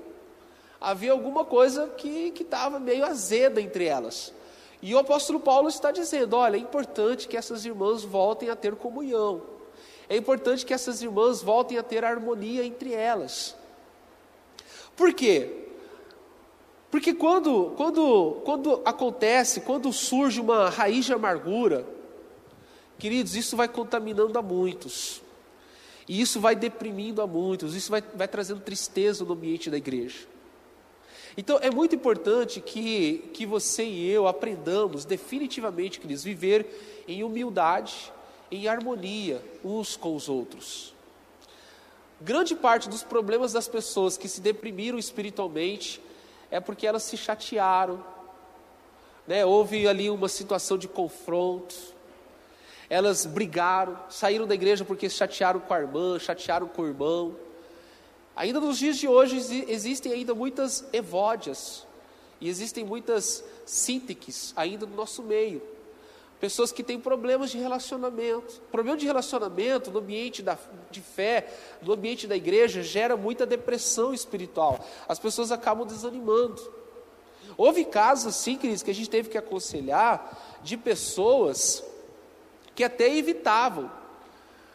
Havia alguma coisa que estava meio azeda entre elas. E o apóstolo Paulo está dizendo: olha, é importante que essas irmãs voltem a ter comunhão. É importante que essas irmãs voltem a ter harmonia entre elas. Por quê? Porque quando, quando, quando acontece, quando surge uma raiz de amargura, queridos, isso vai contaminando a muitos. E isso vai deprimindo a muitos, isso vai, vai trazendo tristeza no ambiente da igreja. Então é muito importante que, que você e eu aprendamos definitivamente, queridos, viver em humildade, em harmonia uns com os outros. Grande parte dos problemas das pessoas que se deprimiram espiritualmente é porque elas se chatearam, né? houve ali uma situação de confronto, elas brigaram, saíram da igreja porque chatearam com a irmã, chatearam com o irmão. Ainda nos dias de hoje existem ainda muitas evódias e existem muitas síntiques ainda no nosso meio. Pessoas que têm problemas de relacionamento. Problema de relacionamento no ambiente da, de fé, no ambiente da igreja, gera muita depressão espiritual. As pessoas acabam desanimando. Houve casos, sim, queridos, que a gente teve que aconselhar de pessoas que até evitavam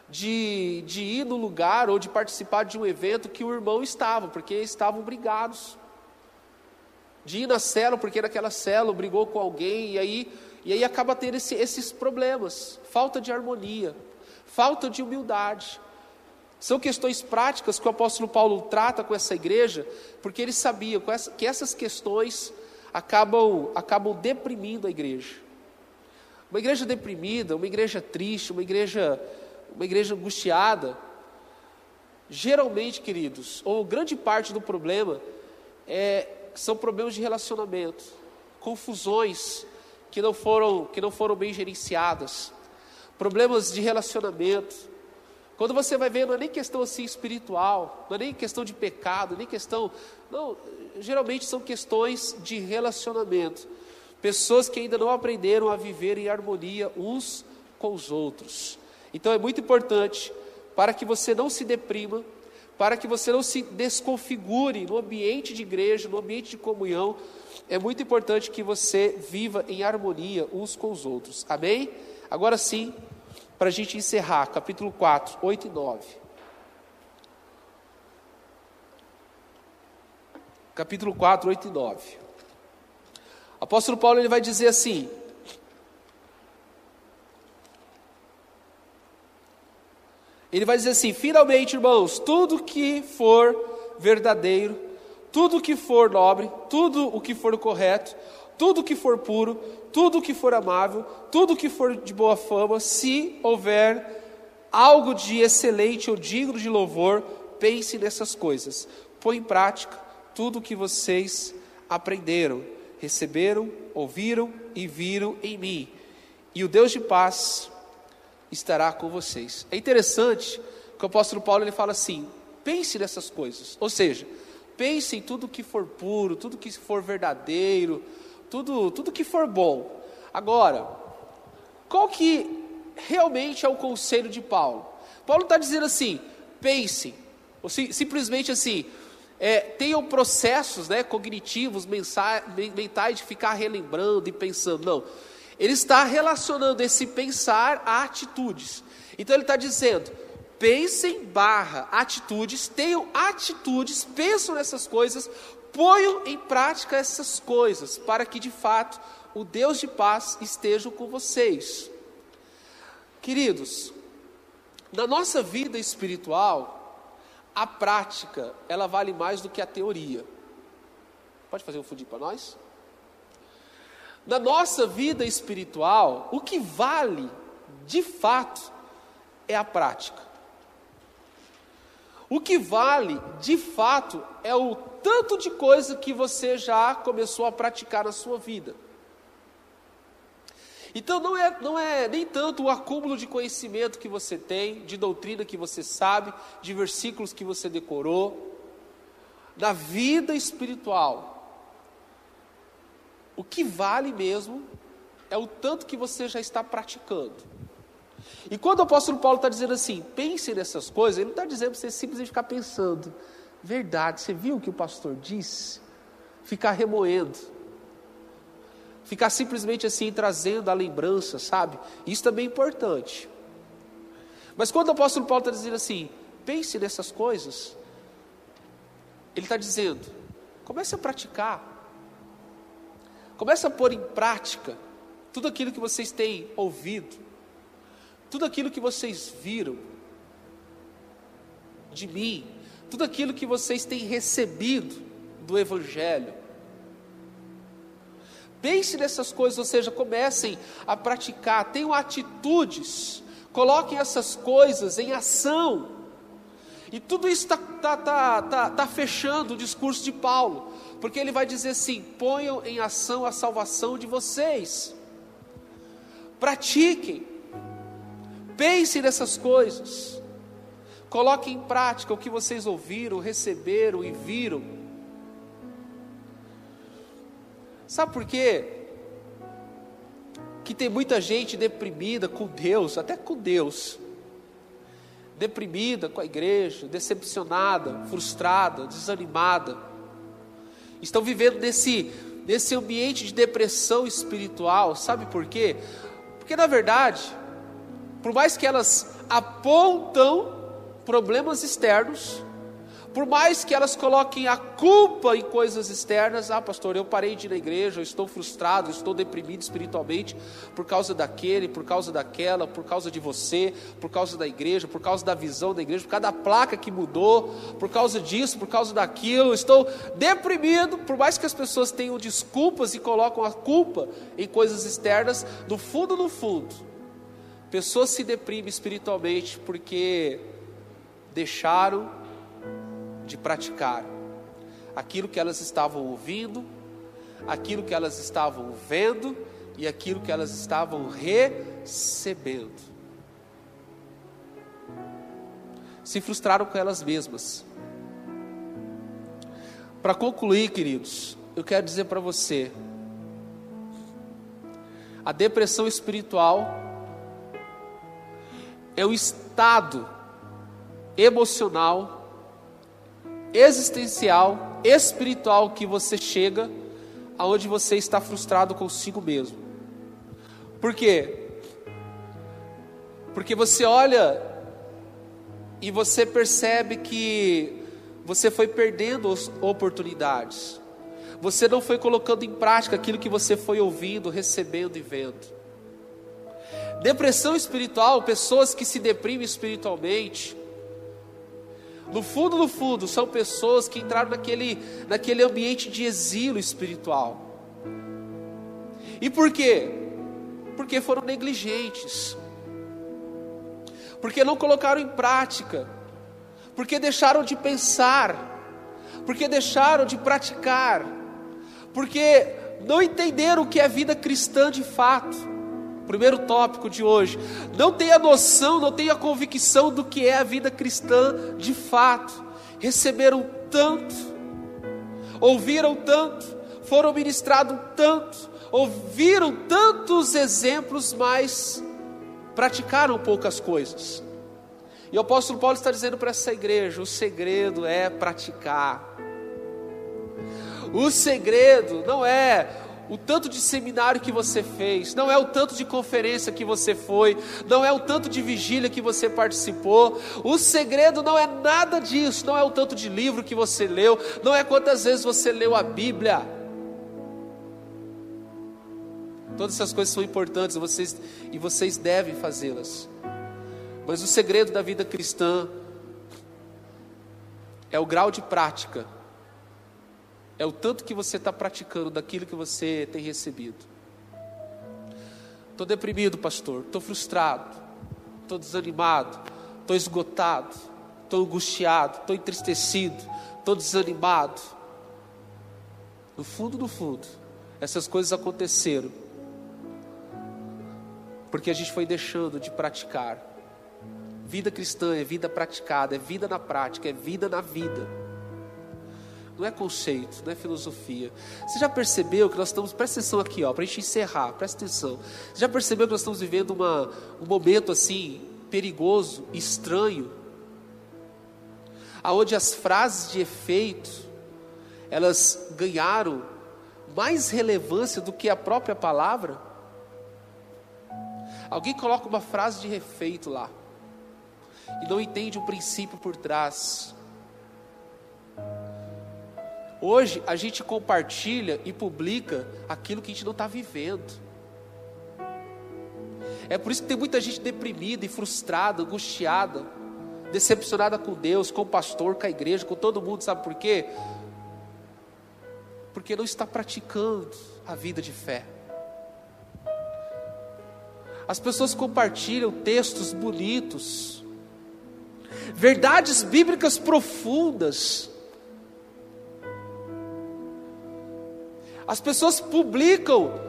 de, de ir no lugar ou de participar de um evento que o irmão estava, porque estavam brigados. De ir na cela, porque naquela cela brigou com alguém, e aí e aí acaba tendo esse, esses problemas: falta de harmonia, falta de humildade. São questões práticas que o apóstolo Paulo trata com essa igreja, porque ele sabia que essas questões acabam, acabam deprimindo a igreja. Uma igreja deprimida, uma igreja triste, uma igreja, uma igreja angustiada, geralmente, queridos, ou grande parte do problema é, são problemas de relacionamento, confusões, que não foram, que não foram bem gerenciadas, problemas de relacionamento. Quando você vai ver, não é nem questão assim espiritual, não é nem questão de pecado, nem questão. Não, geralmente são questões de relacionamento. Pessoas que ainda não aprenderam a viver em harmonia uns com os outros. Então é muito importante para que você não se deprima, para que você não se desconfigure no ambiente de igreja, no ambiente de comunhão, é muito importante que você viva em harmonia uns com os outros. Amém? Agora sim, para a gente encerrar, capítulo 4, 8 e 9. Capítulo 4, 8 e 9. Apóstolo Paulo ele vai dizer assim: Ele vai dizer assim: finalmente, irmãos, tudo que for verdadeiro, tudo que for nobre, tudo o que for correto, tudo que for puro, tudo que for amável, tudo que for de boa fama, se houver algo de excelente ou digno de louvor, pense nessas coisas. Põe em prática tudo o que vocês aprenderam, receberam, ouviram e viram em mim. E o Deus de paz estará com vocês. É interessante que o apóstolo Paulo ele fala assim: pense nessas coisas. Ou seja, Pense em tudo que for puro, tudo que for verdadeiro, tudo, tudo que for bom. Agora, qual que realmente é o conselho de Paulo? Paulo está dizendo assim: pense, ou simplesmente assim, é, tenham processos né, cognitivos, mentais de ficar relembrando e pensando. Não. Ele está relacionando esse pensar a atitudes. Então ele está dizendo: pensem barra atitudes, tenham atitudes, pensam nessas coisas, ponham em prática essas coisas, para que de fato o Deus de paz esteja com vocês. Queridos, na nossa vida espiritual, a prática, ela vale mais do que a teoria. Pode fazer um fundi para nós? Na nossa vida espiritual, o que vale, de fato, é a prática. O que vale, de fato, é o tanto de coisa que você já começou a praticar na sua vida. Então não é, não é nem tanto o acúmulo de conhecimento que você tem, de doutrina que você sabe, de versículos que você decorou. Na vida espiritual, o que vale mesmo é o tanto que você já está praticando. E quando o apóstolo Paulo está dizendo assim, pense nessas coisas, ele não está dizendo para você simplesmente ficar pensando, verdade, você viu o que o pastor disse? Ficar remoendo, ficar simplesmente assim trazendo a lembrança, sabe? Isso também é importante. Mas quando o apóstolo Paulo está dizendo assim, pense nessas coisas, ele está dizendo, comece a praticar, comece a pôr em prática tudo aquilo que vocês têm ouvido, tudo aquilo que vocês viram de mim, tudo aquilo que vocês têm recebido do Evangelho. Pense nessas coisas, ou seja, comecem a praticar, tenham atitudes, coloquem essas coisas em ação. E tudo isso está tá, tá, tá, tá fechando o discurso de Paulo, porque ele vai dizer assim: ponham em ação a salvação de vocês, pratiquem, pensem nessas coisas, coloquem em prática o que vocês ouviram, receberam e viram. Sabe por quê? Que tem muita gente deprimida com Deus, até com Deus, deprimida com a igreja, decepcionada, frustrada, desanimada, estão vivendo nesse, nesse ambiente de depressão espiritual, sabe por quê? Porque na verdade, por mais que elas apontam problemas externos, por mais que elas coloquem a culpa em coisas externas, ah, pastor, eu parei de ir na igreja, eu estou frustrado, eu estou deprimido espiritualmente por causa daquele, por causa daquela, por causa de você, por causa da igreja, por causa da visão da igreja, por causa da placa que mudou, por causa disso, por causa daquilo, estou deprimido, por mais que as pessoas tenham desculpas e colocam a culpa em coisas externas, no fundo, no fundo, pessoas se deprimem espiritualmente porque deixaram de praticar aquilo que elas estavam ouvindo, aquilo que elas estavam vendo e aquilo que elas estavam recebendo. Se frustraram com elas mesmas. Para concluir, queridos, eu quero dizer para você: a depressão espiritual é o estado emocional existencial, espiritual que você chega aonde você está frustrado consigo mesmo. Por quê? Porque você olha e você percebe que você foi perdendo oportunidades. Você não foi colocando em prática aquilo que você foi ouvindo, recebendo e vendo. Depressão espiritual, pessoas que se deprimem espiritualmente, no fundo, no fundo, são pessoas que entraram naquele, naquele ambiente de exílio espiritual. E por quê? Porque foram negligentes. Porque não colocaram em prática. Porque deixaram de pensar. Porque deixaram de praticar. Porque não entenderam o que é vida cristã de fato. Primeiro tópico de hoje. Não tenha noção, não tenha convicção do que é a vida cristã de fato. Receberam tanto, ouviram tanto, foram ministrados tanto, ouviram tantos exemplos, mas praticaram poucas coisas. E o apóstolo Paulo está dizendo para essa igreja: o segredo é praticar. O segredo não é o tanto de seminário que você fez, não é o tanto de conferência que você foi, não é o tanto de vigília que você participou. O segredo não é nada disso, não é o tanto de livro que você leu, não é quantas vezes você leu a Bíblia. Todas essas coisas são importantes vocês, e vocês devem fazê-las. Mas o segredo da vida cristã é o grau de prática é o tanto que você está praticando daquilo que você tem recebido. Estou deprimido, pastor. Estou frustrado. Estou desanimado. Estou esgotado. Estou angustiado. Estou entristecido. Estou desanimado. No fundo, no fundo, essas coisas aconteceram porque a gente foi deixando de praticar. Vida cristã é vida praticada, é vida na prática, é vida na vida. Não é conceito, não é filosofia. Você já percebeu que nós estamos, presta atenção aqui, ó, para a gente encerrar, presta atenção. Você já percebeu que nós estamos vivendo uma, um momento assim, perigoso, estranho, aonde as frases de efeito, elas ganharam mais relevância do que a própria palavra? Alguém coloca uma frase de efeito lá e não entende o princípio por trás. Hoje a gente compartilha e publica aquilo que a gente não está vivendo. É por isso que tem muita gente deprimida e frustrada, angustiada, decepcionada com Deus, com o pastor, com a igreja, com todo mundo, sabe por quê? Porque não está praticando a vida de fé. As pessoas compartilham textos bonitos, verdades bíblicas profundas, As pessoas publicam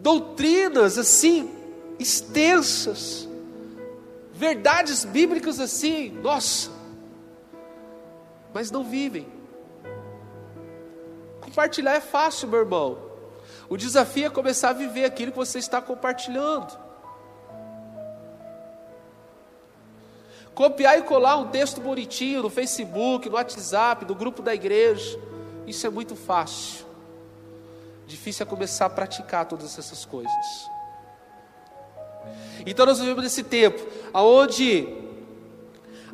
doutrinas assim, extensas, verdades bíblicas assim, nossa, mas não vivem. Compartilhar é fácil, meu irmão. O desafio é começar a viver aquilo que você está compartilhando. Copiar e colar um texto bonitinho no Facebook, no WhatsApp, no grupo da igreja, isso é muito fácil. Difícil é começar a praticar todas essas coisas. Então nós vivemos nesse tempo aonde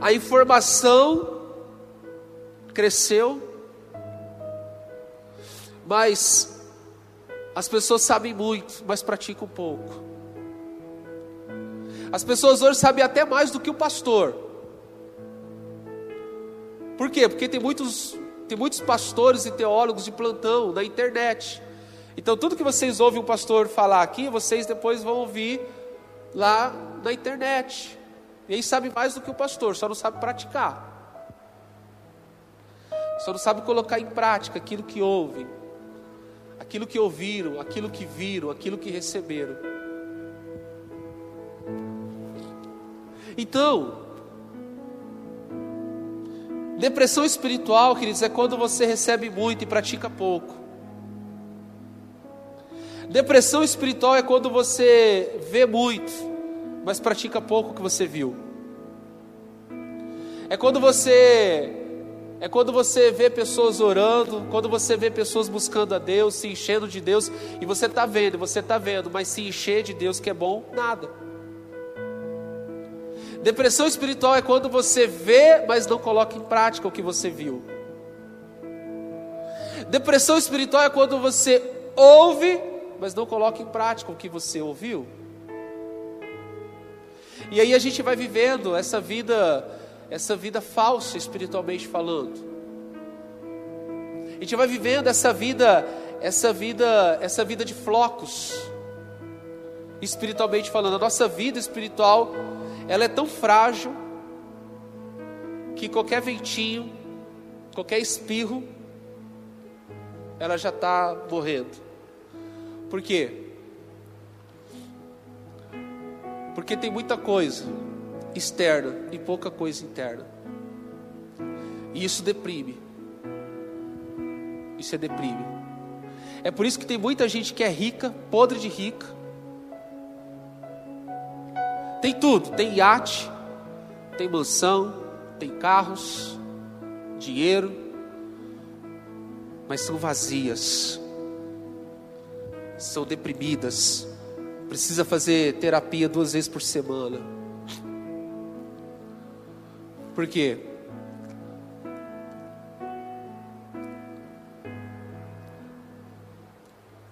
a informação cresceu, mas as pessoas sabem muito, mas praticam pouco. As pessoas hoje sabem até mais do que o pastor. Por quê? Porque tem muitos, tem muitos pastores e teólogos de plantão na internet então, tudo que vocês ouvem o pastor falar aqui, vocês depois vão ouvir lá na internet. E aí sabe mais do que o pastor, só não sabe praticar. Só não sabe colocar em prática aquilo que ouvem, aquilo que ouviram, aquilo que viram, aquilo que receberam. Então, depressão espiritual, queridos, é quando você recebe muito e pratica pouco. Depressão espiritual é quando você vê muito, mas pratica pouco o que você viu. É quando você é quando você vê pessoas orando, quando você vê pessoas buscando a Deus, se enchendo de Deus, e você está vendo, você está vendo, mas se encher de Deus que é bom, nada. Depressão espiritual é quando você vê, mas não coloca em prática o que você viu. Depressão espiritual é quando você ouve, mas não coloca em prática o que você ouviu. E aí a gente vai vivendo essa vida, essa vida falsa espiritualmente falando. A gente vai vivendo essa vida, essa vida, essa vida de flocos. Espiritualmente falando, a nossa vida espiritual, ela é tão frágil que qualquer ventinho, qualquer espirro, ela já está morrendo. Por quê? Porque tem muita coisa externa e pouca coisa interna. E isso deprime. Isso é deprime. É por isso que tem muita gente que é rica, podre de rica. Tem tudo, tem iate, tem mansão, tem carros, dinheiro, mas são vazias são deprimidas, precisa fazer terapia duas vezes por semana. Por quê?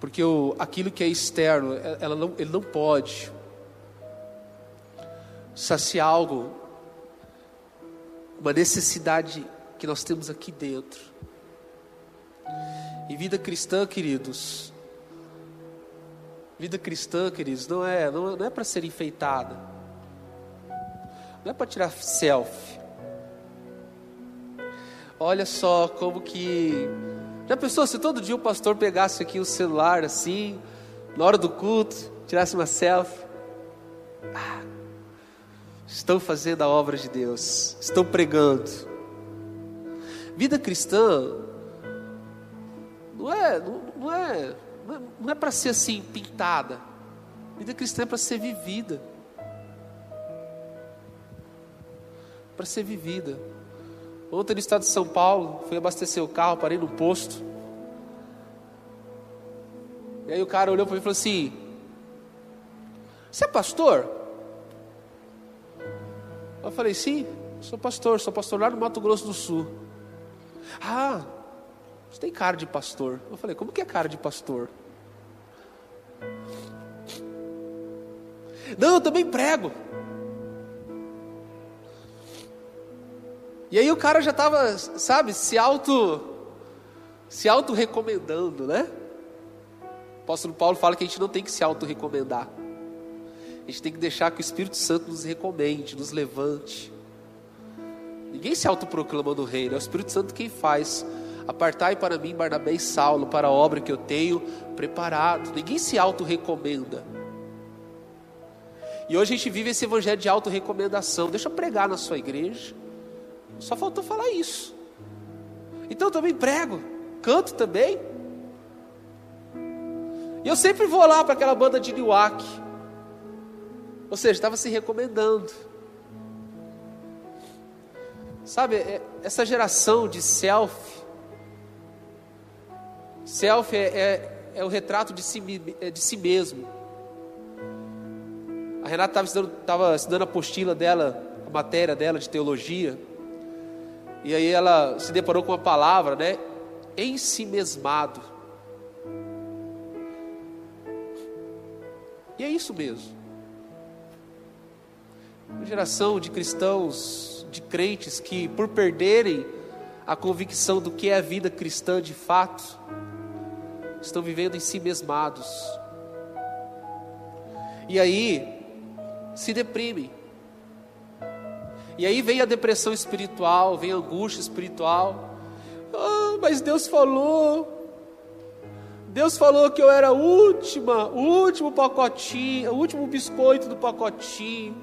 Porque o, aquilo que é externo, é, ela não, ele não pode saciar algo, uma necessidade que nós temos aqui dentro. E vida cristã, queridos, Vida cristã, queridos, não é, não, não é para ser enfeitada. Não é para tirar selfie. Olha só como que. Já pensou se todo dia o pastor pegasse aqui o celular assim, na hora do culto, tirasse uma selfie? Ah, estão fazendo a obra de Deus, estão pregando. Vida cristã não é, não, não é, não é, é para ser assim pintada. Vida cristã é para ser vivida. Para ser vivida. Ontem no estado de São Paulo, fui abastecer o carro, parei no posto. E aí o cara olhou para mim e falou assim: Você é pastor? Eu falei: Sim, sou pastor, sou pastor lá no Mato Grosso do Sul. Ah, você tem cara de pastor. Eu falei: Como que é cara de pastor? Não, eu também prego. E aí o cara já estava, sabe, se auto se auto recomendando, né? O apóstolo Paulo fala que a gente não tem que se auto-recomendar. A gente tem que deixar que o Espírito Santo nos recomende, nos levante. Ninguém se autoproclama no reino, é o Espírito Santo quem faz. Apartai para mim Barnabé e Saulo para a obra que eu tenho preparado. Ninguém se auto-recomenda. E hoje a gente vive esse evangelho de auto-recomendação. Deixa eu pregar na sua igreja. Só faltou falar isso. Então eu também prego, canto também. E eu sempre vou lá para aquela banda de Newark. Ou seja, estava se recomendando. Sabe, é, essa geração de selfie. Selfie é, é, é o retrato de si, de si mesmo. A Renata estava estudando a apostila dela, a matéria dela de teologia. E aí ela se deparou com uma palavra, né? Ensimesmado. E é isso mesmo. Uma geração de cristãos, de crentes que, por perderem a convicção do que é a vida cristã de fato, estão vivendo em si mesmados. E aí, se deprimem. E aí vem a depressão espiritual, vem a angústia espiritual. Ah, mas Deus falou, Deus falou que eu era a última, o último pacotinho, o último biscoito do pacotinho,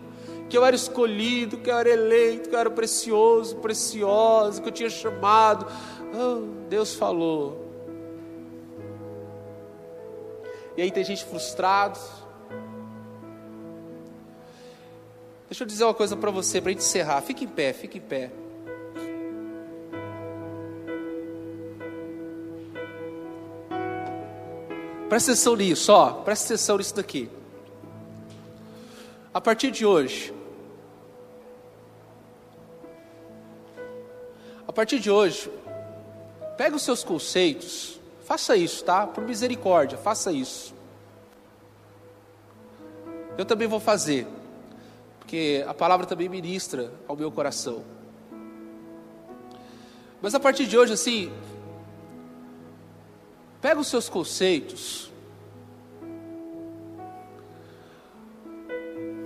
que eu era escolhido, que eu era eleito, que eu era precioso, preciosa, que eu tinha chamado. Oh, Deus falou. E aí tem gente frustrado. Deixa eu dizer uma coisa para você, para a gente encerrar. Fique em pé, fique em pé. Presta atenção nisso, ó. Presta atenção nisso daqui. A partir de hoje, a partir de hoje, pega os seus conceitos, faça isso, tá? Por misericórdia, faça isso. Eu também vou fazer, porque a palavra também ministra ao meu coração. Mas a partir de hoje, assim, Pega os seus conceitos,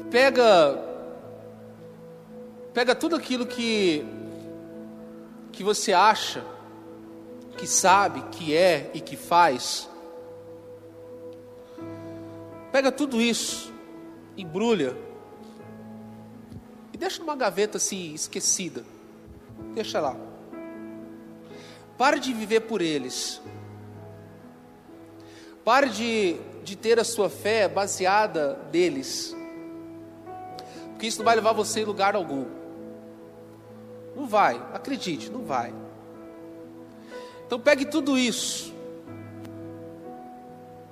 pega pega tudo aquilo que que você acha que sabe, que é e que faz. Pega tudo isso, embrulha e deixa numa gaveta assim esquecida. Deixa lá. Pare de viver por eles. Pare de, de ter a sua fé baseada neles, porque isso não vai levar você em lugar algum. Não vai, acredite, não vai. Então pegue tudo isso,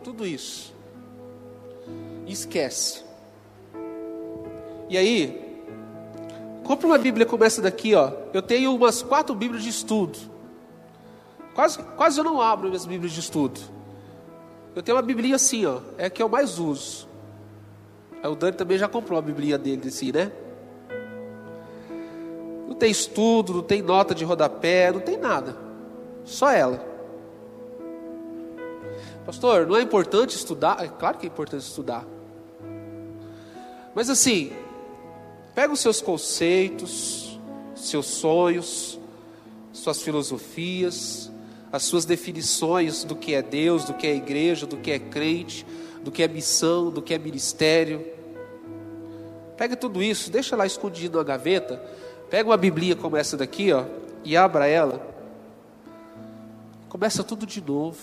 tudo isso, e esquece. E aí, compre uma Bíblia como essa daqui, ó. Eu tenho umas quatro Bíblias de estudo. Quase, quase eu não abro minhas Bíblias de estudo. Eu tenho uma Bíblia assim, ó, é a que eu mais uso. Aí o Dani também já comprou a Bíblia dele assim, né? Não tem estudo, não tem nota de rodapé, não tem nada. Só ela. Pastor, não é importante estudar? É claro que é importante estudar. Mas assim, pega os seus conceitos, seus sonhos, suas filosofias, as suas definições do que é Deus, do que é igreja, do que é crente, do que é missão, do que é ministério. Pega tudo isso, deixa lá escondido na gaveta, pega uma Bíblia como essa daqui, ó, e abra ela. Começa tudo de novo.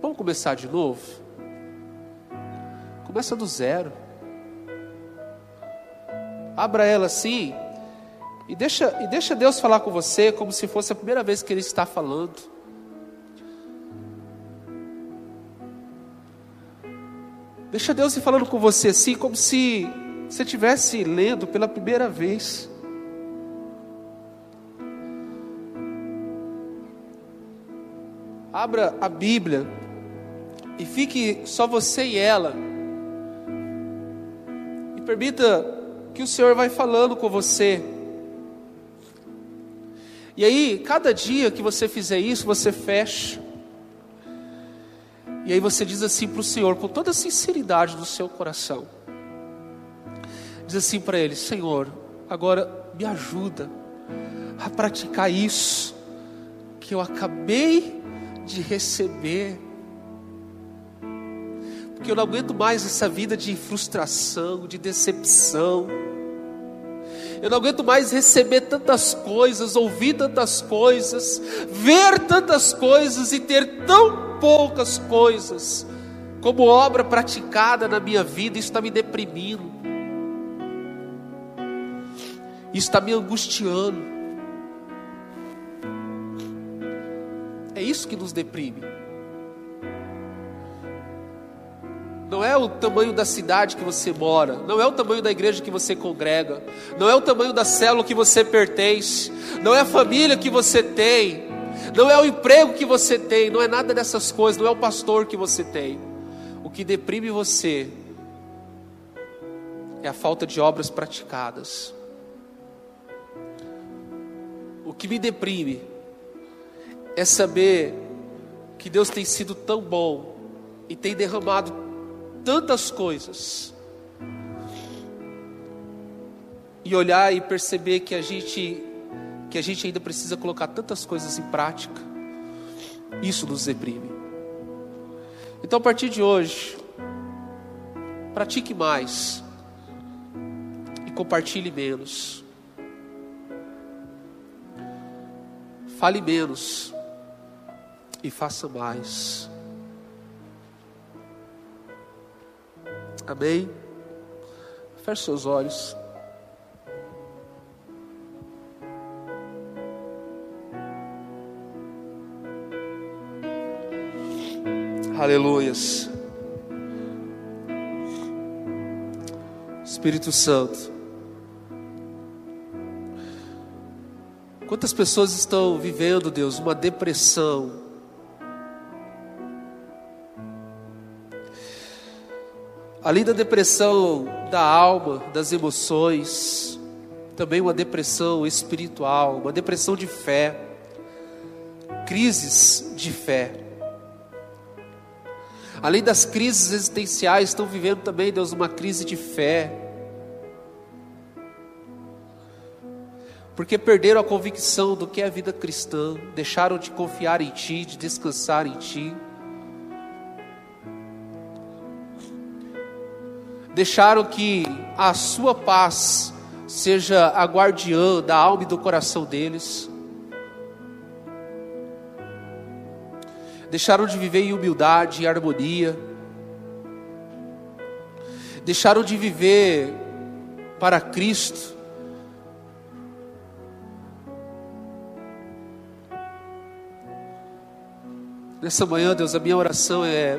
Vamos começar de novo? Começa do zero. Abra ela assim e deixa, e deixa Deus falar com você como se fosse a primeira vez que Ele está falando. Deixa Deus ir falando com você assim, como se você estivesse lendo pela primeira vez. Abra a Bíblia e fique só você e ela. E permita que o Senhor vai falando com você. E aí, cada dia que você fizer isso, você fecha. E aí você diz assim para o Senhor, com toda a sinceridade do seu coração: diz assim para Ele: Senhor, agora me ajuda a praticar isso que eu acabei de receber. Porque eu não aguento mais essa vida de frustração, de decepção. Eu não aguento mais receber tantas coisas, ouvir tantas coisas, ver tantas coisas e ter tão poucas coisas como obra praticada na minha vida, isso está me deprimindo, isso está me angustiando. É isso que nos deprime. Não é o tamanho da cidade que você mora, não é o tamanho da igreja que você congrega, não é o tamanho da célula que você pertence, não é a família que você tem, não é o emprego que você tem, não é nada dessas coisas, não é o pastor que você tem. O que deprime você é a falta de obras praticadas. O que me deprime é saber que Deus tem sido tão bom e tem derramado tantas coisas. E olhar e perceber que a gente que a gente ainda precisa colocar tantas coisas em prática. Isso nos deprime. Então, a partir de hoje, pratique mais e compartilhe menos. Fale menos e faça mais. Amém? Feche seus olhos. Aleluias. Espírito Santo. Quantas pessoas estão vivendo, Deus, uma depressão? Além da depressão da alma, das emoções, também uma depressão espiritual, uma depressão de fé, crises de fé. Além das crises existenciais, estão vivendo também, Deus, uma crise de fé. Porque perderam a convicção do que é a vida cristã, deixaram de confiar em Ti, de descansar em Ti. Deixaram que a Sua paz seja a guardiã da alma e do coração deles. deixaram de viver em humildade e harmonia, deixaram de viver para Cristo. Nessa manhã, Deus, a minha oração é,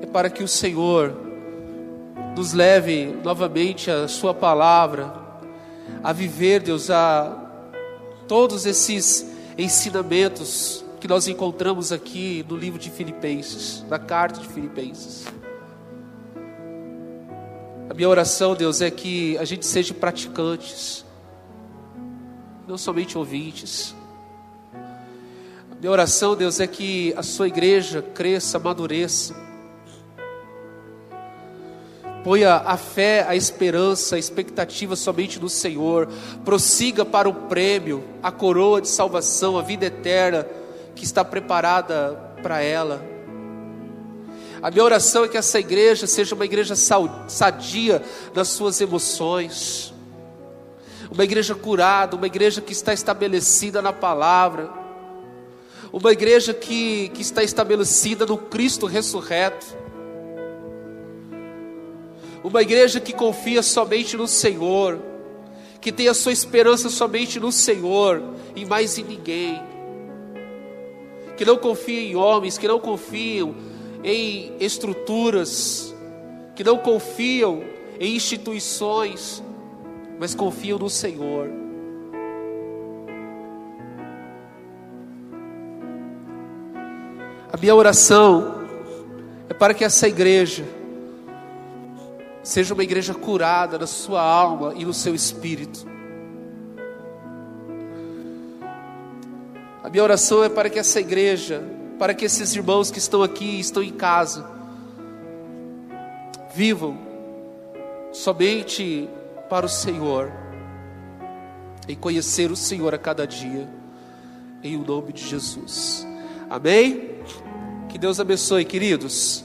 é para que o Senhor nos leve novamente a Sua palavra, a viver, Deus, a todos esses ensinamentos que nós encontramos aqui no livro de Filipenses, na carta de Filipenses. A minha oração, Deus, é que a gente seja praticantes, não somente ouvintes. A minha oração, Deus, é que a sua igreja cresça, amadureça. Ponha a fé, a esperança, a expectativa somente no Senhor. Prossiga para o prêmio, a coroa de salvação, a vida eterna que está preparada para ela. A minha oração é que essa igreja seja uma igreja sadia nas suas emoções, uma igreja curada, uma igreja que está estabelecida na palavra, uma igreja que, que está estabelecida no Cristo ressurreto, uma igreja que confia somente no Senhor, que tem a sua esperança somente no Senhor e mais em ninguém, que não confia em homens, que não confiam em estruturas, que não confiam em instituições, mas confiam no Senhor. A minha oração é para que essa igreja seja uma igreja curada na sua alma e no seu espírito. A minha oração é para que essa igreja, para que esses irmãos que estão aqui, estão em casa, vivam somente para o Senhor, em conhecer o Senhor a cada dia, em o nome de Jesus. Amém? Que Deus abençoe, queridos.